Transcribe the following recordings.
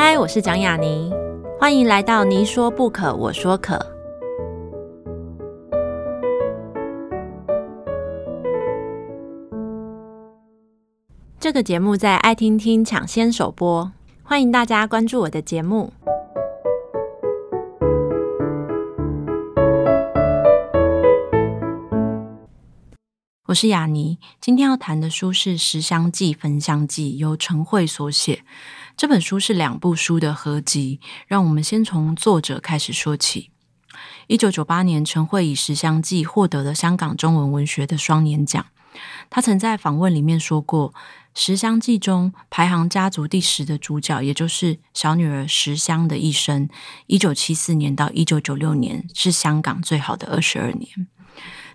嗨，我是蒋雅妮，欢迎来到你说不可，我说可。这个节目在爱听听抢先首播，欢迎大家关注我的节目。我是雅妮，今天要谈的书是《十香记焚香记》，由陈慧所写。这本书是两部书的合集，让我们先从作者开始说起。一九九八年，陈慧以《食香记》获得了香港中文文学的双年奖。他曾在访问里面说过，《食香记》中排行家族第十的主角，也就是小女儿食香的一生，一九七四年到一九九六年是香港最好的二十二年。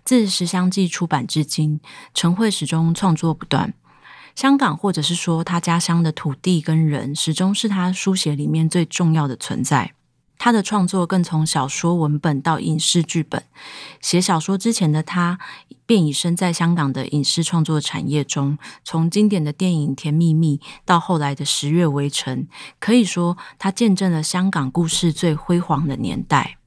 自《食香记》出版至今，陈慧始终创作不断。香港，或者是说他家乡的土地跟人，始终是他书写里面最重要的存在。他的创作更从小说文本到影视剧本。写小说之前的他，便已身在香港的影视创作产业中，从经典的电影《甜蜜蜜》到后来的《十月围城》，可以说他见证了香港故事最辉煌的年代。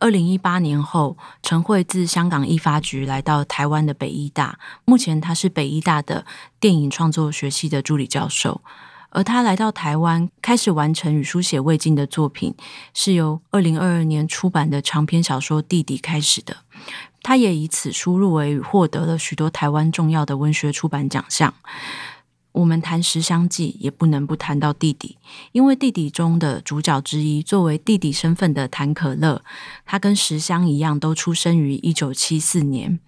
二零一八年后，陈慧自香港艺发局来到台湾的北医大，目前他是北医大的电影创作学系的助理教授。而他来到台湾，开始完成与书写未尽的作品，是由二零二二年出版的长篇小说《弟弟》开始的。他也以此书入围获得了许多台湾重要的文学出版奖项。我们谈《十香记》，也不能不谈到弟弟，因为弟弟中的主角之一，作为弟弟身份的谭可乐，他跟石香一样，都出生于一九七四年。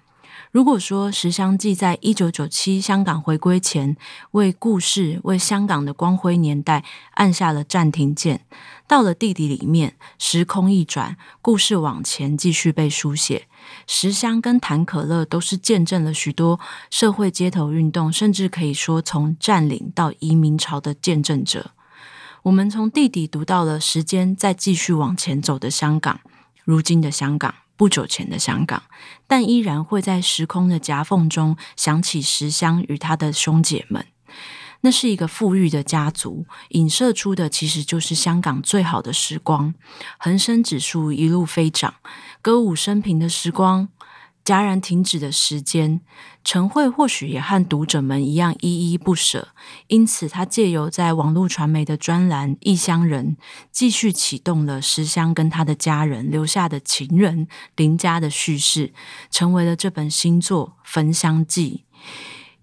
如果说《石香记》在一九九七香港回归前，为故事、为香港的光辉年代按下了暂停键，到了弟弟里面，时空一转，故事往前继续被书写。石香跟谭可乐都是见证了许多社会街头运动，甚至可以说从占领到移民潮的见证者。我们从弟弟读到了时间在继续往前走的香港，如今的香港。不久前的香港，但依然会在时空的夹缝中想起石香与他的兄姐们。那是一个富裕的家族，影射出的其实就是香港最好的时光：恒生指数一路飞涨，歌舞升平的时光。戛然停止的时间，陈慧或许也和读者们一样依依不舍，因此他借由在网络传媒的专栏《异乡人》，继续启动了石香跟他的家人留下的情人林家的叙事，成为了这本新作《焚香记》。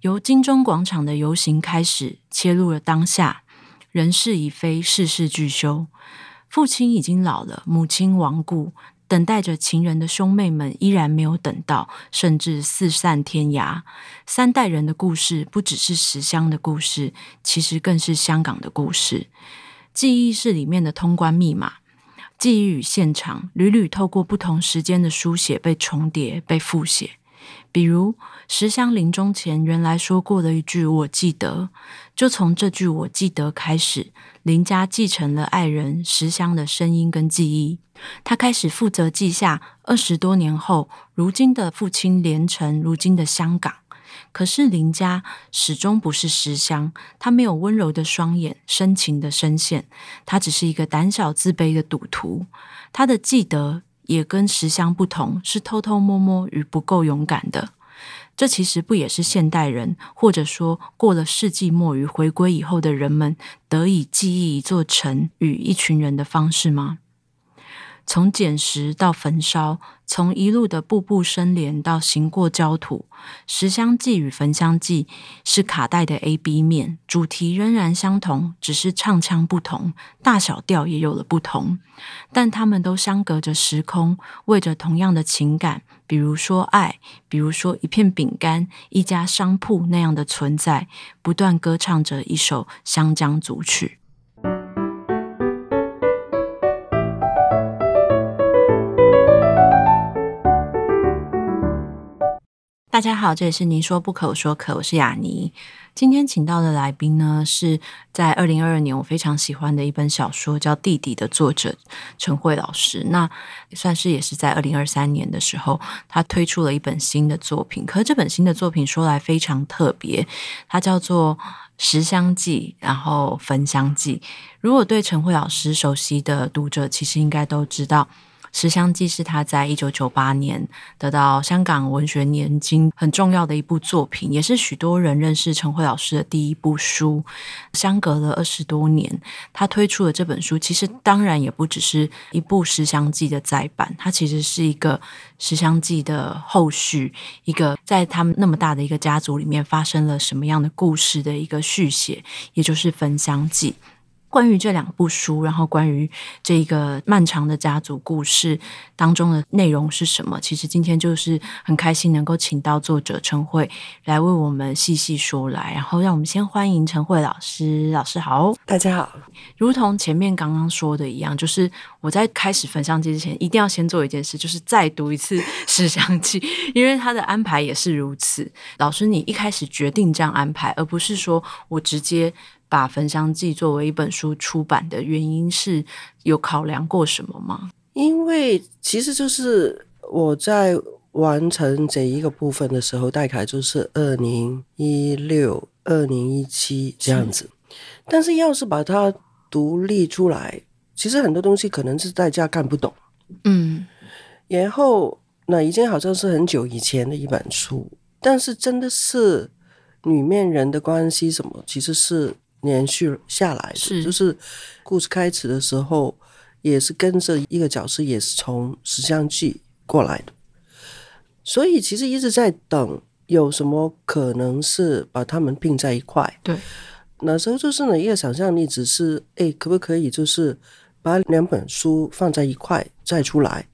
由金钟广场的游行开始，切入了当下，人事已非，事事俱休，父亲已经老了，母亲亡故。等待着情人的兄妹们依然没有等到，甚至四散天涯。三代人的故事不只是石香的故事，其实更是香港的故事。记忆是里面的通关密码，记忆与现场屡屡透过不同时间的书写被重叠、被复写。比如石香临终前原来说过的一句“我记得”，就从这句“我记得”开始，林家继承了爱人石香的声音跟记忆。他开始负责记下二十多年后，如今的父亲连城，如今的香港。可是林家始终不是石香，他没有温柔的双眼，深情的声线，他只是一个胆小自卑的赌徒。他的记得也跟石香不同，是偷偷摸摸与不够勇敢的。这其实不也是现代人，或者说过了世纪末与回归以后的人们，得以记忆一座城与一群人的方式吗？从捡拾到焚烧，从一路的步步生莲到行过焦土，《食香记》与《焚香记》是卡带的 A、B 面，主题仍然相同，只是唱腔不同，大小调也有了不同，但他们都相隔着时空，为着同样的情感，比如说爱，比如说一片饼干、一家商铺那样的存在，不断歌唱着一首湘江组曲。大家好，这里是您说不可，我说可，我是雅尼。今天请到的来宾呢，是在二零二二年我非常喜欢的一本小说叫《弟弟》的作者陈慧老师。那算是也是在二零二三年的时候，他推出了一本新的作品。可是这本新的作品说来非常特别，它叫做《食香记》，然后《焚香记》。如果对陈慧老师熟悉的读者，其实应该都知道。《食香记》是他在一九九八年得到香港文学年金很重要的一部作品，也是许多人认识陈慧老师的第一部书。相隔了二十多年，他推出的这本书，其实当然也不只是一部《食香记》的再版，它其实是一个《食香记》的后续，一个在他们那么大的一个家族里面发生了什么样的故事的一个续写，也就是《焚香记》。关于这两部书，然后关于这个漫长的家族故事当中的内容是什么？其实今天就是很开心能够请到作者陈慧来为我们细细说来。然后让我们先欢迎陈慧老师，老师好，大家好。如同前面刚刚说的一样，就是我在开始焚香记之前，一定要先做一件事，就是再读一次《食香记》，因为他的安排也是如此。老师，你一开始决定这样安排，而不是说我直接。把《焚香记》作为一本书出版的原因是有考量过什么吗？因为其实就是我在完成这一个部分的时候，大概就是二零一六、二零一七这样子。但是要是把它独立出来，其实很多东西可能是大家看不懂。嗯，然后那已经好像是很久以前的一本书，但是真的是里面人的关系什么，其实是。连续下来的是就是故事开始的时候，也是跟着一个角色，也是从《石像记》过来的，所以其实一直在等有什么可能是把他们并在一块。对，那时候就是呢，一个想象力只是，哎，可不可以就是把两本书放在一块再出来？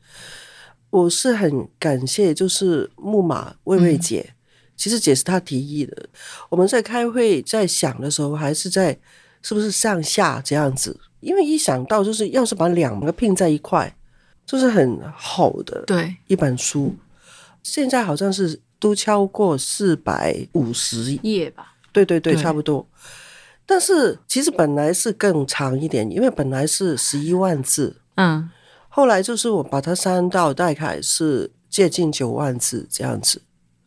我是很感谢，就是木马魏魏姐。嗯其实也是他提议的，我们在开会在想的时候，还是在是不是上下这样子？因为一想到就是要是把两个拼在一块，就是很好的对一本书，现在好像是都超过四百五十页吧？对对对，对差不多。但是其实本来是更长一点，因为本来是十一万字，嗯，后来就是我把它删到大概是接近九万字这样子，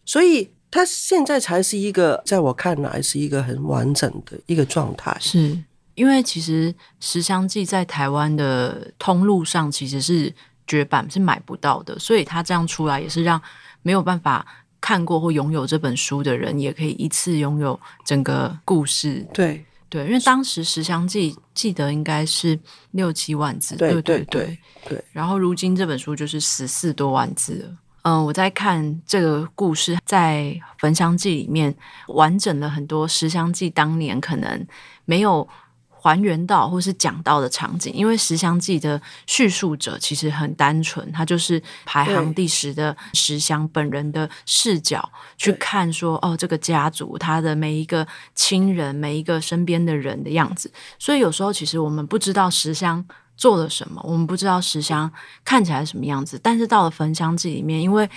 所以。它现在才是一个，在我看来是一个很完整的一个状态。是因为其实《十香记》在台湾的通路上其实是绝版，是买不到的，所以它这样出来也是让没有办法看过或拥有这本书的人，也可以一次拥有整个故事。对对，因为当时《十香记》记得应该是六七万字，对对对对对，对。然后如今这本书就是十四多万字了。嗯，我在看这个故事，在《焚香记》里面完整了很多《食香记》当年可能没有还原到或是讲到的场景，因为《食香记》的叙述者其实很单纯，他就是排行第十的食香本人的视角去看说，哦，这个家族他的每一个亲人、每一个身边的人的样子，所以有时候其实我们不知道食香。做了什么？我们不知道石香看起来什么样子，但是到了焚香记里面，因为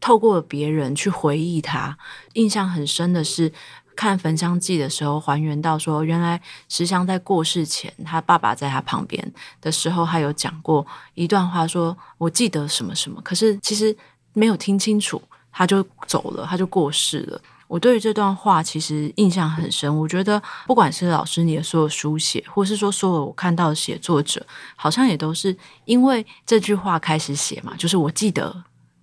透过了别人去回忆他，印象很深的是看焚香记的时候，还原到说，原来石香在过世前，他爸爸在他旁边的时候，他有讲过一段话，说我记得什么什么，可是其实没有听清楚，他就走了，他就过世了。我对于这段话其实印象很深。我觉得，不管是老师你的所有书写，或是说所有我看到的写作者，好像也都是因为这句话开始写嘛。就是我记得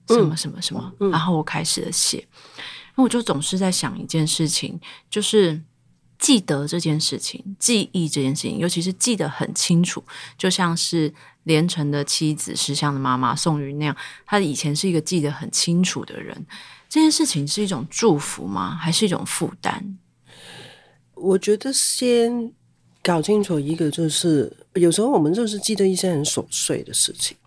什么什么什么，然后我开始了写。那我就总是在想一件事情，就是记得这件事情，记忆这件事情，尤其是记得很清楚，就像是连城的妻子石像的妈妈宋云那样，她以前是一个记得很清楚的人。这件事情是一种祝福吗？还是一种负担？我觉得先搞清楚一个，就是有时候我们就是记得一些很琐碎的事情，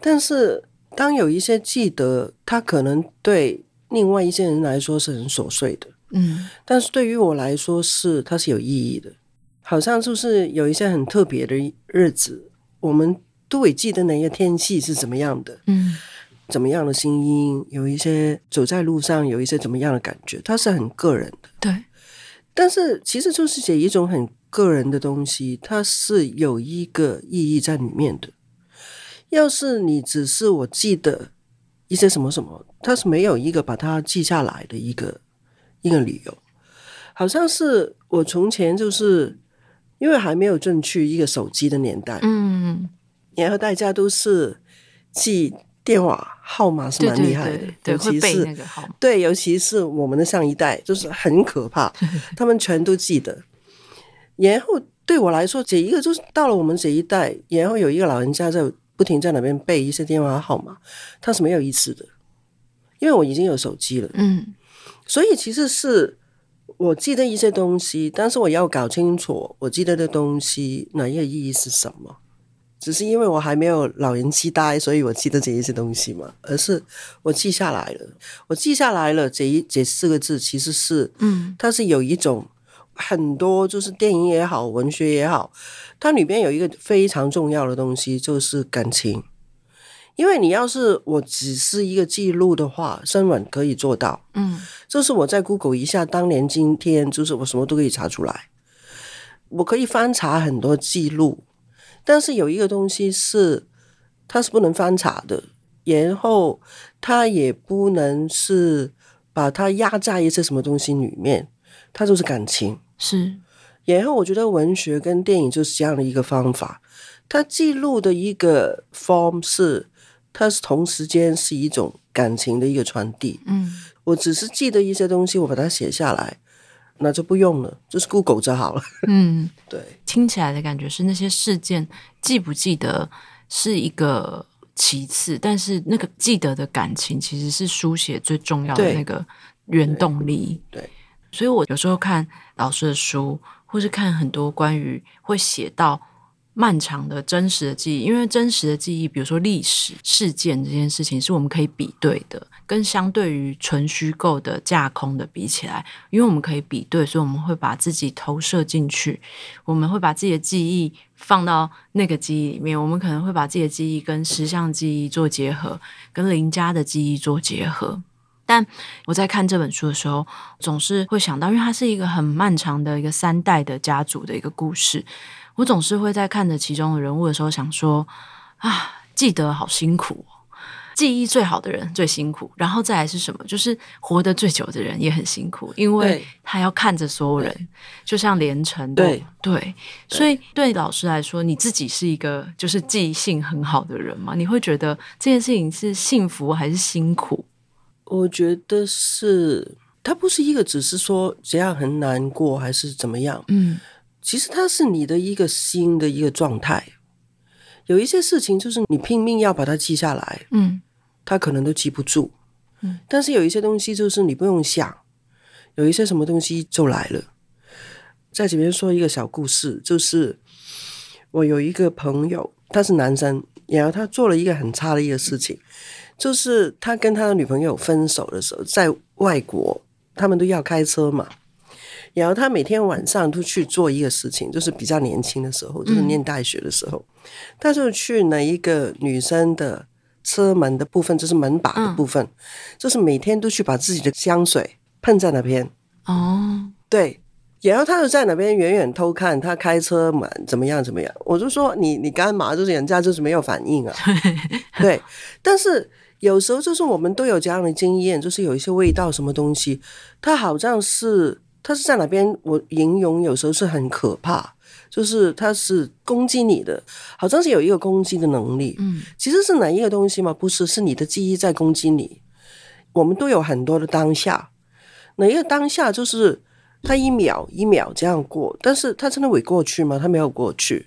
但是当有一些记得，它可能对另外一些人来说是很琐碎的，嗯，但是对于我来说是它是有意义的。好像就是有一些很特别的日子，我们都会记得那个天气是怎么样的，嗯。怎么样的声音，有一些走在路上有一些怎么样的感觉，它是很个人的。对，但是其实就是写一种很个人的东西，它是有一个意义在里面的。要是你只是我记得一些什么什么，它是没有一个把它记下来的一个一个理由。好像是我从前就是因为还没有进去一个手机的年代，嗯，然后大家都是记电话号码是蛮厉害的，对，尤其是对，尤其是我们的上一代就是很可怕，他们全都记得。然后对我来说，这一个就是到了我们这一代，然后有一个老人家在。不停在那边背一些电话号码，他是没有意思的，因为我已经有手机了。嗯，所以其实是我记得一些东西，但是我要搞清楚我记得的东西哪一个意义是什么。只是因为我还没有老人痴呆，所以我记得这一些东西嘛，而是我记下来了。我记下来了这一这四个字，其实是嗯，它是有一种。很多就是电影也好，文学也好，它里边有一个非常重要的东西，就是感情。因为你要是我只是一个记录的话，新闻可以做到，嗯，就是我在 Google 一下，当年今天，就是我什么都可以查出来，我可以翻查很多记录。但是有一个东西是，它是不能翻查的，然后它也不能是把它压在一些什么东西里面，它就是感情。是，然后我觉得文学跟电影就是这样的一个方法，它记录的一个 form 是，它是同时间是一种感情的一个传递。嗯，我只是记得一些东西，我把它写下来，那就不用了，就是 Google 就好了。嗯，对，听起来的感觉是那些事件记不记得是一个其次，但是那个记得的感情其实是书写最重要的那个原动力。对。对所以，我有时候看老师的书，或是看很多关于会写到漫长的真实的记忆，因为真实的记忆，比如说历史事件这件事情，是我们可以比对的，跟相对于纯虚构的架空的比起来，因为我们可以比对，所以我们会把自己投射进去，我们会把自己的记忆放到那个记忆里面，我们可能会把自己的记忆跟实像记忆做结合，跟邻家的记忆做结合。但我在看这本书的时候，总是会想到，因为它是一个很漫长的一个三代的家族的一个故事，我总是会在看着其中的人物的时候想说：啊，记得好辛苦哦，记忆最好的人最辛苦，然后再来是什么？就是活得最久的人也很辛苦，因为他要看着所有人，就像连城的。对对，所以对老师来说，你自己是一个就是记性很好的人吗？你会觉得这件事情是幸福还是辛苦？我觉得是，它不是一个只是说这样很难过还是怎么样，嗯，其实它是你的一个心的一个状态。有一些事情就是你拼命要把它记下来，嗯，它可能都记不住，嗯，但是有一些东西就是你不用想，有一些什么东西就来了。在这边说一个小故事，就是我有一个朋友，他是男生，然后他做了一个很差的一个事情。就是他跟他的女朋友分手的时候，在外国，他们都要开车嘛。然后他每天晚上都去做一个事情，就是比较年轻的时候，就是念大学的时候，嗯、他就去那一个女生的车门的部分，就是门把的部分，嗯、就是每天都去把自己的香水喷在那边。哦，对。然后他就在那边远远偷看他开车门怎么样怎么样。我就说你你干嘛？就是人家就是没有反应啊。对，但是。有时候就是我们都有这样的经验，就是有一些味道，什么东西，它好像是它是在哪边？我形容有时候是很可怕，就是它是攻击你的，好像是有一个攻击的能力。嗯，其实是哪一个东西吗？不是，是你的记忆在攻击你。我们都有很多的当下，哪一个当下就是它一秒一秒这样过，但是它真的会过去吗？它没有过去，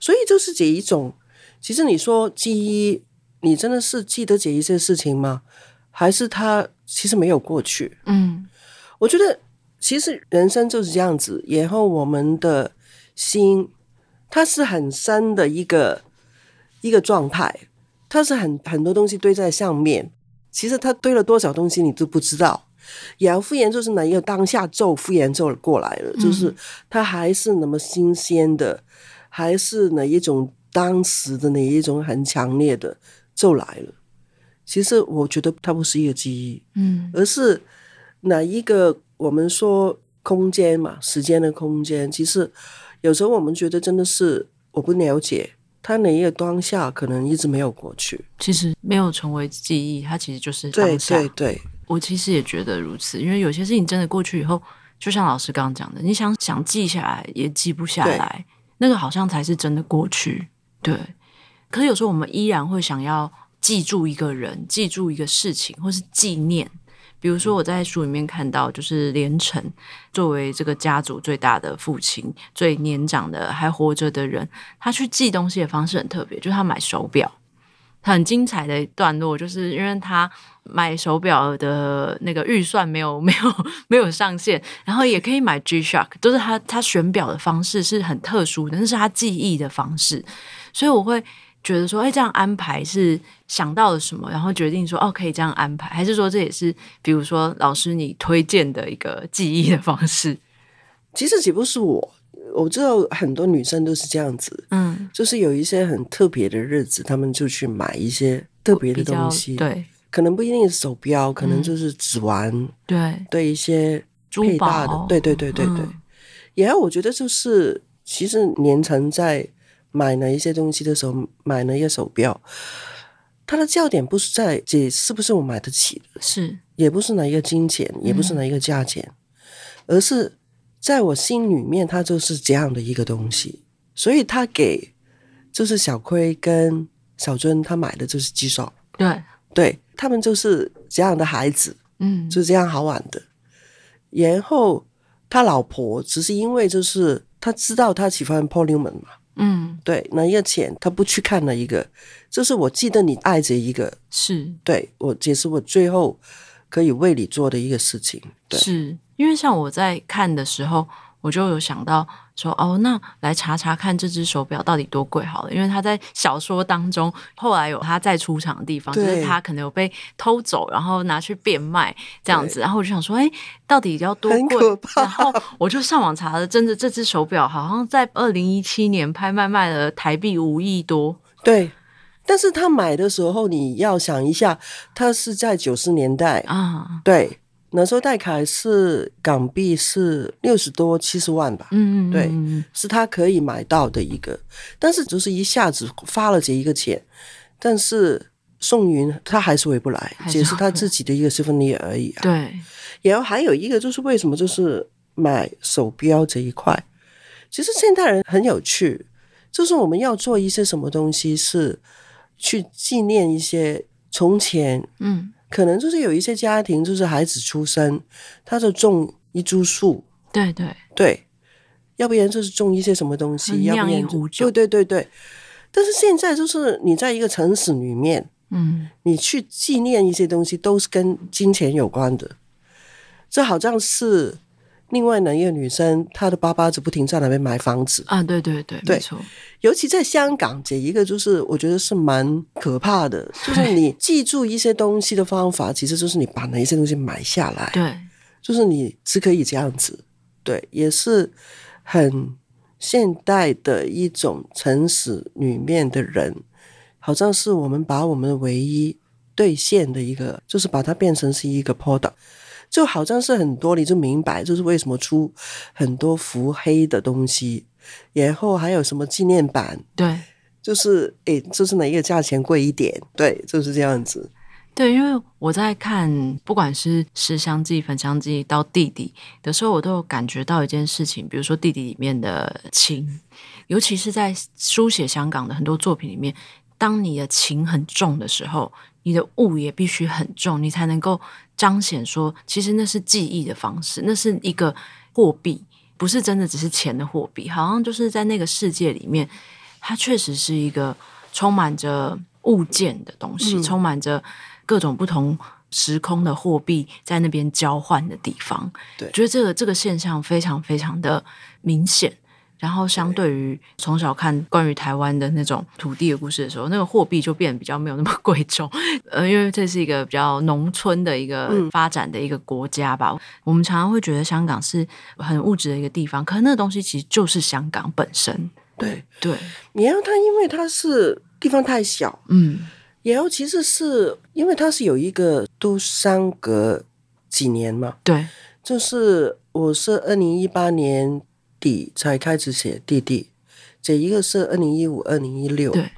所以就是这一种。其实你说记忆。你真的是记得这一些事情吗？还是他其实没有过去？嗯，我觉得其实人生就是这样子。然后我们的心，它是很深的一个一个状态，它是很很多东西堆在上面。其实它堆了多少东西你都不知道。然后复原就是哪一个当下就复原就过来了，就是它还是那么新鲜的，还是哪一种当时的哪一种很强烈的。就来了，其实我觉得它不是一个记忆，嗯，而是哪一个我们说空间嘛，时间的空间。其实有时候我们觉得真的是我不了解它哪一个当下，可能一直没有过去。其实没有成为记忆，它其实就是当下。对对对，我其实也觉得如此，因为有些事情真的过去以后，就像老师刚刚讲的，你想想记下来也记不下来，那个好像才是真的过去。对。可是有时候我们依然会想要记住一个人，记住一个事情，或是纪念。比如说我在书里面看到，就是连城作为这个家族最大的父亲，最年长的还活着的人，他去寄东西的方式很特别，就是他买手表。很精彩的段落，就是因为他买手表的那个预算没有 没有没有上限，然后也可以买 G-Shock，都是他他选表的方式是很特殊的，那是他记忆的方式，所以我会。觉得说，哎，这样安排是想到了什么，然后决定说，哦，可以这样安排，还是说这也是，比如说老师你推荐的一个记忆的方式？其实，岂不是我，我知道很多女生都是这样子，嗯，就是有一些很特别的日子，她们就去买一些特别的东西，对，可能不一定是手表，可能就是指环，嗯、对，对一些珠宝，对对对对对。嗯、然后我觉得就是，其实年成在。买了一些东西的时候，买了一个手表，它的焦点不是在这是不是我买得起的，是也不是哪一个金钱，也不是哪一个价钱，嗯、而是在我心里面，它就是这样的一个东西。所以他给就是小亏跟小尊他买的就是 G-Shock，对对，他们就是这样的孩子，嗯，就这样好玩的。然后他老婆只是因为就是他知道他喜欢 Newman 嘛。嗯，对，那一个钱他不去看了一个，就是我记得你爱着一个，是。对我，也是我最后可以为你做的一个事情。对，是因为像我在看的时候，我就有想到。说哦，那来查查看这只手表到底多贵好了，因为他在小说当中后来有他再出场的地方，就是他可能有被偷走，然后拿去变卖这样子，然后我就想说，哎，到底要多贵？然后我就上网查了，真的这只手表好像在二零一七年拍卖卖了台币五亿多。对，但是他买的时候你要想一下，他是在九十年代啊，对。那时候戴凯是港币是六十多七十万吧，嗯嗯，对，是他可以买到的一个，但是就是一下子发了这一个钱，但是宋云他还是回不来，只是他自己的一个 souvenir 而已啊。对，然后还有一个就是为什么就是买手表这一块，其实现代人很有趣，就是我们要做一些什么东西是去纪念一些从前，嗯。可能就是有一些家庭，就是孩子出生，他就种一株树，对对对，要不然就是种一些什么东西，要不然就对对对对。但是现在就是你在一个城市里面，嗯，你去纪念一些东西，都是跟金钱有关的，这好像是。另外呢，一个女生，她的爸爸就不停在那边买房子啊，对对对，对，没错。尤其在香港，这一个就是我觉得是蛮可怕的，就是你记住一些东西的方法，其实就是你把那一些东西买下来，对，就是你是可以这样子，对，也是很现代的一种城市里面的人，好像是我们把我们的唯一兑现的一个，就是把它变成是一个 product。就好像是很多，你就明白，就是为什么出很多伏黑的东西，然后还有什么纪念版，对，就是诶，就是哪一个价钱贵一点，对，就是这样子。对，因为我在看，不管是《诗香记》《焚香记》到弟弟的时候，我都有感觉到一件事情，比如说弟弟里面的情，尤其是在书写香港的很多作品里面，当你的情很重的时候。你的物也必须很重，你才能够彰显说，其实那是记忆的方式，那是一个货币，不是真的只是钱的货币。好像就是在那个世界里面，它确实是一个充满着物件的东西，嗯、充满着各种不同时空的货币在那边交换的地方。对，觉得这个这个现象非常非常的明显。然后，相对于从小看关于台湾的那种土地的故事的时候，那个货币就变得比较没有那么贵重。呃，因为这是一个比较农村的一个发展的一个国家吧。嗯、我们常常会觉得香港是很物质的一个地方，可是那个东西其实就是香港本身。对对，你要它，因为它是地方太小，嗯，然后其实是因为它是有一个都相隔几年嘛，对，就是我是二零一八年底才开始写弟弟，这一个是二零一五、二零一六，对，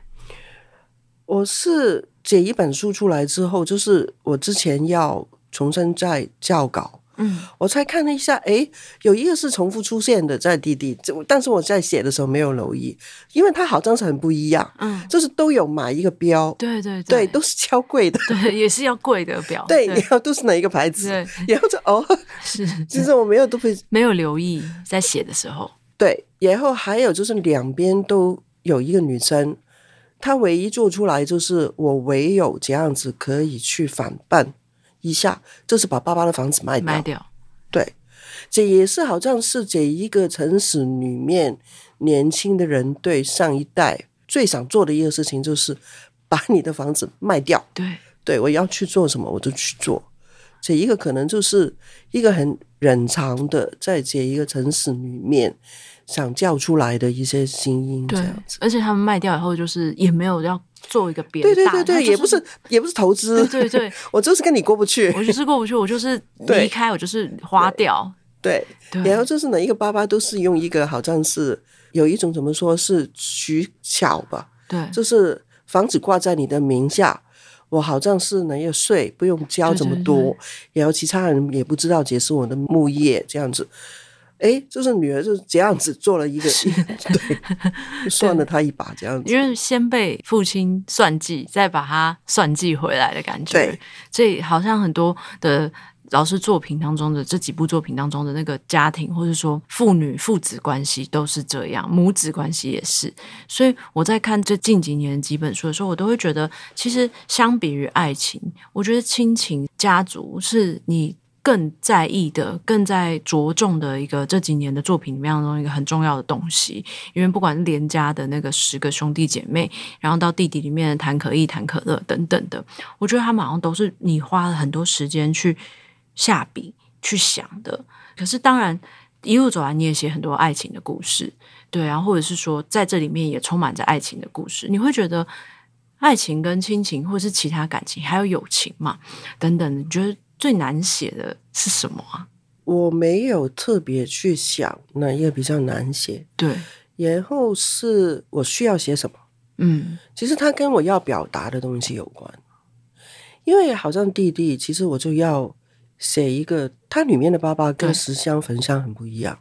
我是写一本书出来之后，就是我之前要重新再校稿。嗯，我才看了一下，哎，有一个是重复出现的，在弟弟，但是我在写的时候没有留意，因为它好像是很不一样，嗯，就是都有买一个标，对对对，对，都是超贵的，对，也是要贵的标，对，然后都是哪一个牌子，对，然后就哦，是，其实我没有都会没有留意在写的时候，对，然后还有就是两边都有一个女生，她唯一做出来就是我唯有这样子可以去反叛。一下就是把爸爸的房子卖掉，卖掉，对，这也是好像是这一个城市里面年轻的人对上一代最想做的一个事情，就是把你的房子卖掉。对，对我要去做什么我就去做，这一个可能就是一个很忍藏的，在这一个城市里面想叫出来的一些声音，这样子。而且他们卖掉以后，就是也没有要。做一个别的，对对对对，就是、也不是也不是投资，对 对对，我就是跟你过不去，我就是过不去，我就是离开，我就是花掉，对，然后就是哪一个爸爸都是用一个好像是有一种怎么说是取巧吧，对，就是房子挂在你的名下，我好像是能有税不用交这么多，对。对对，然后其他人也不知道解释我的木业这样子。哎，就是女儿就是这样子做了一个，对，算了他一把这样子，因为先被父亲算计，再把他算计回来的感觉。对，所以好像很多的老师作品当中的这几部作品当中的那个家庭，或者说父女父子关系都是这样，母子关系也是。所以我在看这近几年几本书的时候，我都会觉得，其实相比于爱情，我觉得亲情、家族是你。更在意的、更在着重的一个这几年的作品里面当中一个很重要的东西，因为不管是连家的那个十个兄弟姐妹，然后到弟弟里面的谭可意、谭可乐等等的，我觉得他们好像都是你花了很多时间去下笔去想的。可是当然一路走来，你也写很多爱情的故事，对啊，或者是说在这里面也充满着爱情的故事，你会觉得爱情跟亲情，或者是其他感情，还有友情嘛等等，你觉得？最难写的是什么啊？我没有特别去想哪一个比较难写。对，然后是我需要写什么？嗯，其实它跟我要表达的东西有关。因为好像弟弟，其实我就要写一个，它里面的爸爸跟十香焚香很不一样。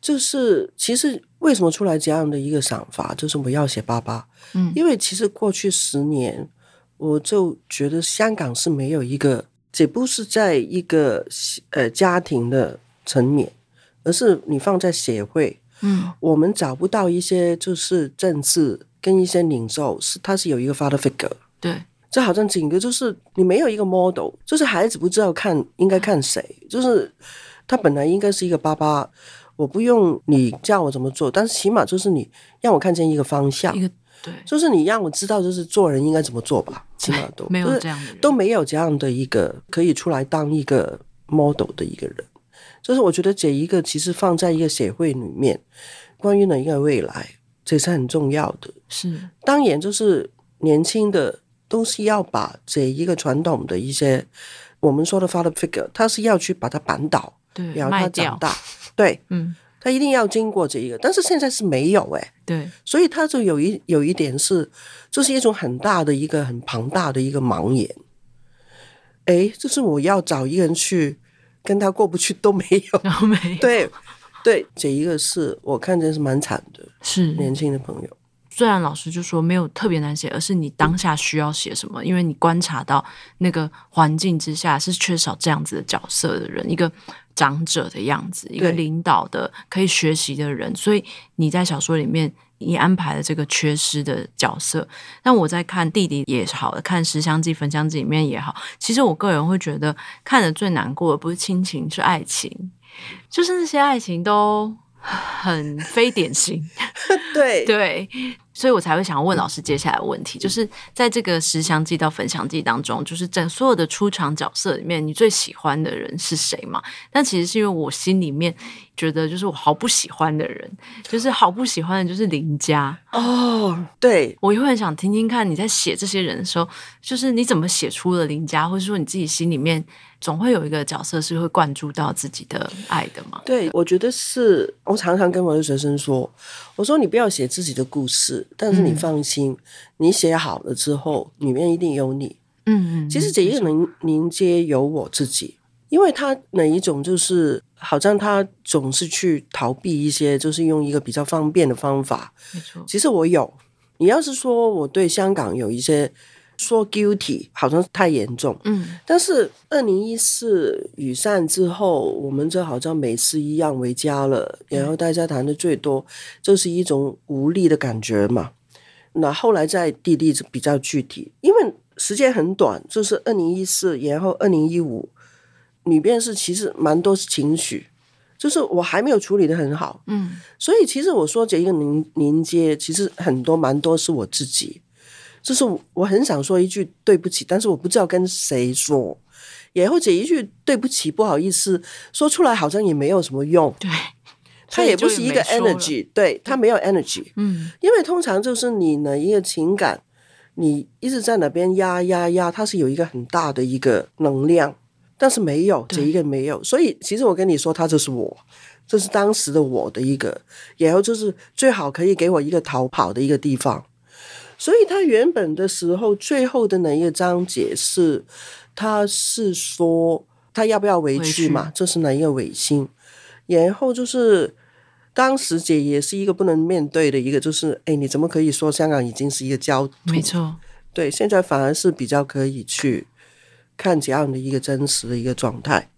就是其实为什么出来这样的一个想法？就是我要写爸爸。嗯，因为其实过去十年，我就觉得香港是没有一个。这不是在一个呃家庭的层面，而是你放在协会，嗯，我们找不到一些就是政治跟一些领袖是，他是有一个 father figure，对，这好像整个就是你没有一个 model，就是孩子不知道看应该看谁，就是他本来应该是一个爸爸，我不用你教我怎么做，但是起码就是你让我看见一个方向。对，就是你让我知道，就是做人应该怎么做吧，起码都没有这样的人，都没有这样的一个可以出来当一个 model 的一个人。就是我觉得这一个其实放在一个协会里面，关于哪一个未来，这是很重要的。是，当然就是年轻的都是要把这一个传统的一些我们说的 father figure，他是要去把它扳倒，对，然后他长大，对，嗯。他一定要经过这一个，但是现在是没有哎，对，所以他就有一有一点是，就是一种很大的一个很庞大的一个盲眼，哎，就是我要找一个人去跟他过不去都没有，都没有，对对，这一个是我看见是蛮惨的，是。年轻的朋友。虽然老师就说没有特别难写，而是你当下需要写什么，因为你观察到那个环境之下是缺少这样子的角色的人，一个。长者的样子，一个领导的可以学习的人，所以你在小说里面你安排了这个缺失的角色。但我在看弟弟也好，看《十香记》《焚香记》里面也好，其实我个人会觉得看的最难过的不是亲情，是爱情，就是那些爱情都很非典型。对 对，所以我才会想要问老师接下来的问题，就是在这个十香记到焚香记当中，就是整所有的出场角色里面，你最喜欢的人是谁嘛？但其实是因为我心里面觉得，就是我好不喜欢的人，就是好不喜欢的，就是林家哦。对，我也会很想听听看你在写这些人的时候，就是你怎么写出了林家，或者说你自己心里面。总会有一个角色是会灌注到自己的爱的嘛？对，我觉得是。我常常跟我的学生说：“我说你不要写自己的故事，但是你放心，嗯、你写好了之后，里面一定有你。”嗯嗯。其实这一个凝凝结有我自己，因为他哪一种就是好像他总是去逃避一些，就是用一个比较方便的方法。没错。其实我有，你要是说我对香港有一些。说 guilty 好像太严重，嗯，但是二零一四雨伞之后，我们就好像每次一样回家了，然后大家谈的最多就是一种无力的感觉嘛。那后来在弟弟比较具体，因为时间很短，就是二零一四，然后二零一五里边是其实蛮多是情绪，就是我还没有处理的很好，嗯，所以其实我说这一个凝凝结，其实很多蛮多是我自己。就是我很想说一句对不起，但是我不知道跟谁说，也或者一句对不起，不好意思说出来，好像也没有什么用。对，它也不是一个 energy，对，它没有 energy。嗯，因为通常就是你呢一个情感，你一直在那边压压压，它是有一个很大的一个能量，但是没有这一个没有，所以其实我跟你说，他就是我，这是当时的我的一个，然后就是最好可以给我一个逃跑的一个地方。所以他原本的时候，最后的那一个章节是，他是说他要不要回去嘛？这是哪一个违心？然后就是当时姐也是一个不能面对的一个，就是哎，你怎么可以说香港已经是一个焦土？没错，对，现在反而是比较可以去看这样的一个真实的一个状态。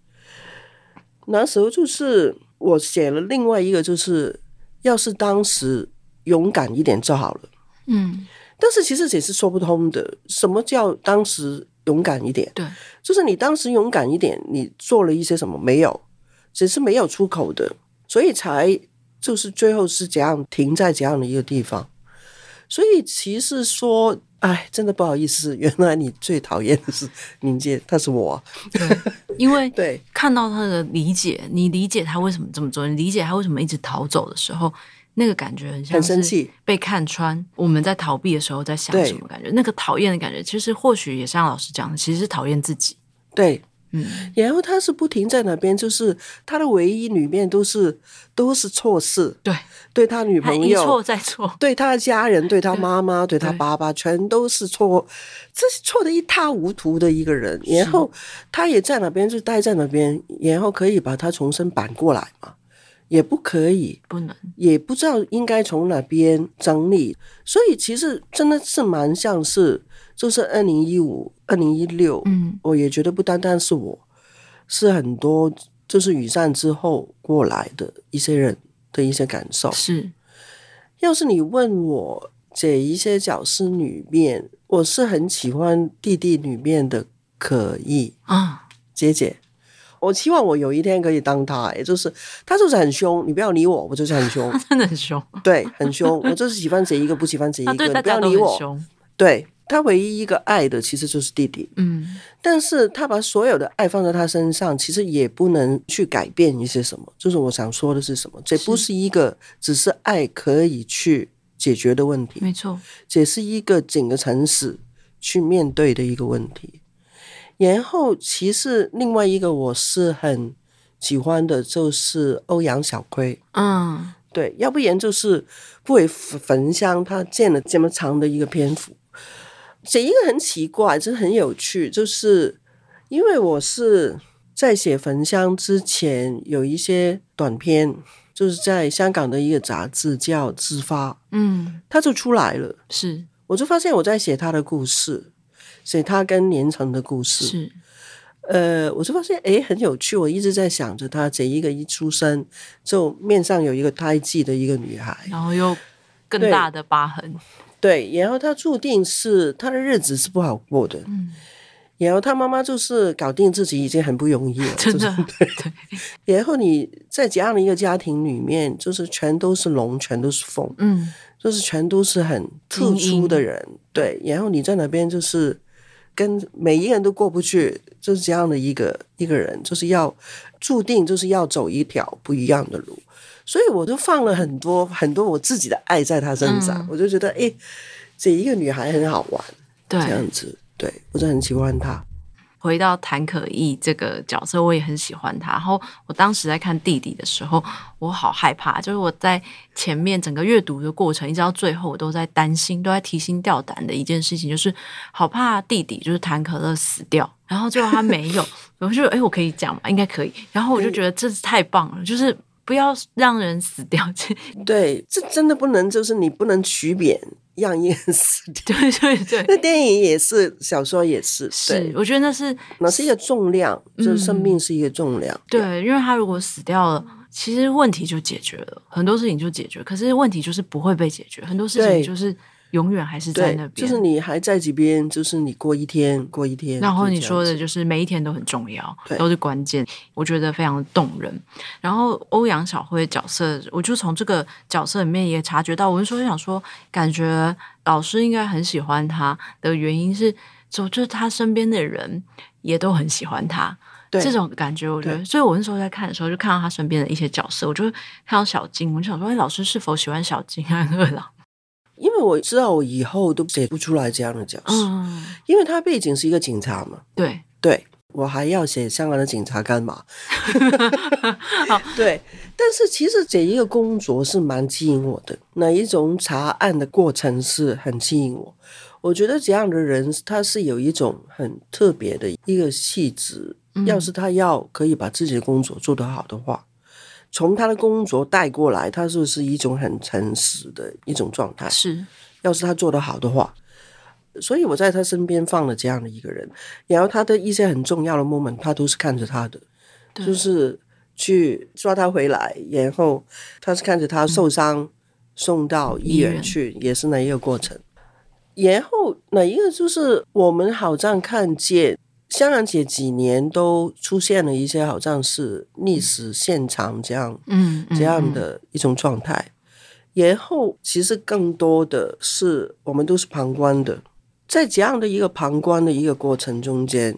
那时候就是我写了另外一个，就是要是当时勇敢一点就好了。嗯。但是其实也是说不通的。什么叫当时勇敢一点？对，就是你当时勇敢一点，你做了一些什么？没有，只是没有出口的，所以才就是最后是怎样停在这样的一个地方。所以其实说，哎，真的不好意思，原来你最讨厌的是明杰，他是我。对，因为 对看到他的理解，你理解他为什么这么做，你理解他为什么一直逃走的时候。那个感觉很像是被看穿，我们在逃避的时候在想什么感觉？那个讨厌的感觉，其实或许也像老师讲的，其实是讨厌自己。对，嗯。然后他是不停在那边，就是他的唯一里面都是都是错事。对，对他女朋友。一错再错，对他的家人，对他妈妈，对，对。他爸爸，全都是错，这是错的一塌糊涂的一个人。然后他也在那边就待在那边，然后可以把他重新扳过来嘛。也不可以，不能，也不知道应该从哪边整理，所以其实真的是蛮像是，就是二零一五、二零一六，嗯，我也觉得不单单是我，是很多就是雨伞之后过来的一些人的一些感受。是，要是你问我这一些角色里面，我是很喜欢弟弟里面的可意啊，姐姐。我希望我有一天可以当他，也就是他就是很凶，你不要理我，我就是很凶，他真的很凶，对，很凶。我就是喜欢谁一个，不喜欢谁一 个，你不要理我。对，他唯一一个爱的其实就是弟弟，嗯，但是他把所有的爱放在他身上，其实也不能去改变一些什么。就是我想说的是什么，这不是一个只是爱可以去解决的问题，没错，这是一个整个城市去面对的一个问题。然后，其实另外一个我是很喜欢的，就是欧阳小亏。嗯，对，要不然就是不为焚香，他建了这么长的一个篇幅。写一个很奇怪，就是很有趣，就是因为我是在写焚香之前有一些短篇，就是在香港的一个杂志叫《自发》，嗯，他就出来了，是，我就发现我在写他的故事。所以他跟连城的故事是，呃，我就发现哎很有趣。我一直在想着他这一个一出生就面上有一个胎记的一个女孩，然后又更大的疤痕，对，然后他注定是他的日子是不好过的，嗯，然后他妈妈就是搞定自己已经很不容易了，真的。就是、对，对然后你在这样的一个家庭里面，就是全都是龙，全都是凤，嗯，就是全都是很特殊的人，对。然后你在那边就是跟每一个人都过不去，就是这样的一个一个人，就是要注定就是要走一条不一样的路。所以我就放了很多很多我自己的爱在他身上，嗯、我就觉得，哎，这一个女孩很好玩，对，这样子。对，我就很喜欢她。回到谭可意这个角色，我也很喜欢他。然后我当时在看弟弟的时候，我好害怕，就是我在前面整个阅读的过程，一直到最后，我都在担心，都在提心吊胆的一件事情，就是好怕弟弟就是谭可乐死掉。然后最后他没有，我就哎，我可以讲吗？应该可以。然后我就觉得这是太棒了，就是不要让人死掉。对，这真的不能，就是你不能取扁。让一人死掉，对对对，那电影也是，小说也是，是，我觉得那是那是一个重量，嗯、就是生命是一个重量。对，因为他如果死掉了，其实问题就解决了，很多事情就解决，可是问题就是不会被解决，很多事情就是。永远还是在那边，就是你还在这边，就是你过一天过一天。然后你说的就是每一天都很重要，都是关键，我觉得非常的动人。然后欧阳小辉角色，我就从这个角色里面也察觉到，我就说想说，感觉老师应该很喜欢他的原因是，就就是他身边的人也都很喜欢他，对这种感觉，我觉得。所以我那时候在看的时候，就看到他身边的一些角色，我就看到小金，我就想说，哎，老师是否喜欢小金和二郎？因为我知道我以后都写不出来这样的角色，嗯，因为他背景是一个警察嘛。对对，我还要写香港的警察干嘛？好，对。但是其实这一个工作是蛮吸引我的，哪一种查案的过程是很吸引我。我觉得这样的人他是有一种很特别的一个气质，嗯，要是他要可以把自己的工作做得好的话。从他的工作带过来，他是不是一种很诚实的一种状态？是，要是他做得好的话，所以我在他身边放了这样的一个人，然后他的一些很重要的 moment，他都是看着他的，就是去抓他回来，然后他是看着他受伤、嗯、送到医院去，也是那一个过程。然后哪一个就是我们好像看见。香港姐几年都出现了一些好像是历史现场这样，嗯，这样的一种状态。然后其实更多的是我们都是旁观的，在这样的一个旁观的一个过程中间，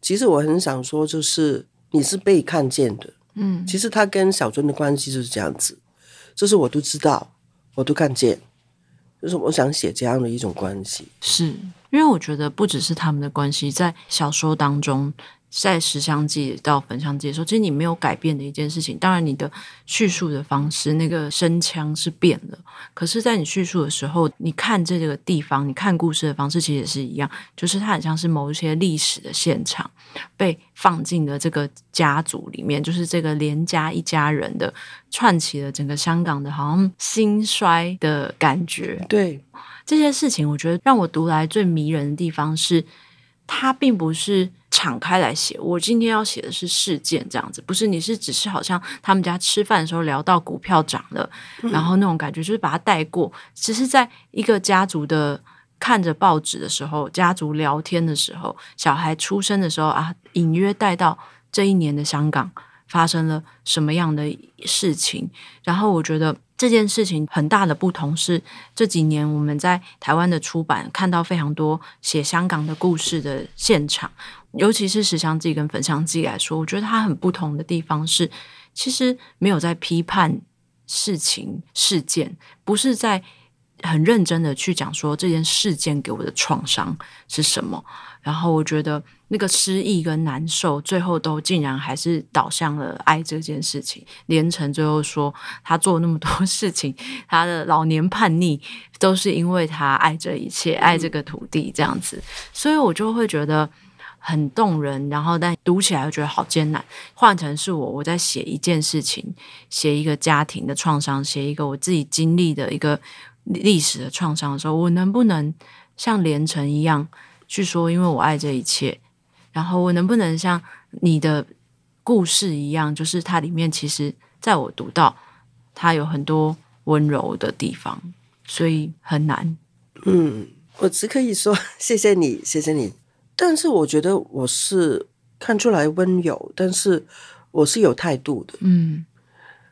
其实我很想说，就是你是被看见的，嗯，其实他跟小尊的关系就是这样子，就是我都知道，我都看见，就是我想写这样的一种关系，是。因为我觉得不只是他们的关系，在小说当中，在《十香记》到《焚香记》的时候，其实你没有改变的一件事情。当然，你的叙述的方式，那个声腔是变了。可是，在你叙述的时候，你看这个地方，你看故事的方式，其实也是一样，就是它很像是某一些历史的现场被放进了这个家族里面，就是这个连家一家人的串起了整个香港的，好像兴衰的感觉。对。这些事情，我觉得让我读来最迷人的地方是，它并不是敞开来写。我今天要写的是事件，这样子，不是你是只是好像他们家吃饭的时候聊到股票涨了，嗯、然后那种感觉就是把它带过。只是在一个家族的看着报纸的时候，家族聊天的时候，小孩出生的时候啊，隐约带到这一年的香港发生了什么样的事情。然后我觉得。这件事情很大的不同是，这几年我们在台湾的出版看到非常多写香港的故事的现场，尤其是《十香记》跟《粉香记》来说，我觉得它很不同的地方是，其实没有在批判事情事件，不是在很认真的去讲说这件事件给我的创伤是什么。然后我觉得那个失意跟难受，最后都竟然还是导向了爱这件事情。连城最后说，他做那么多 事情，他的老年叛逆，都是因为他爱这一切，爱这个土地这样子。所以我就会觉得很动人。然后但读起来又觉得好艰难。换成是我，我在写一件事情，写一个家庭的创伤，写一个我自己经历的一个历史的创伤的时候，我能不能像连城一样？去说，因为我爱这一切，然后我能不能像你的故事一样，就是它里面其实在我读到，它有很多温柔的地方，所以很难。嗯，我只可以说谢谢你，谢谢你。但是我觉得我是看出来温柔，但是我是有态度的。嗯，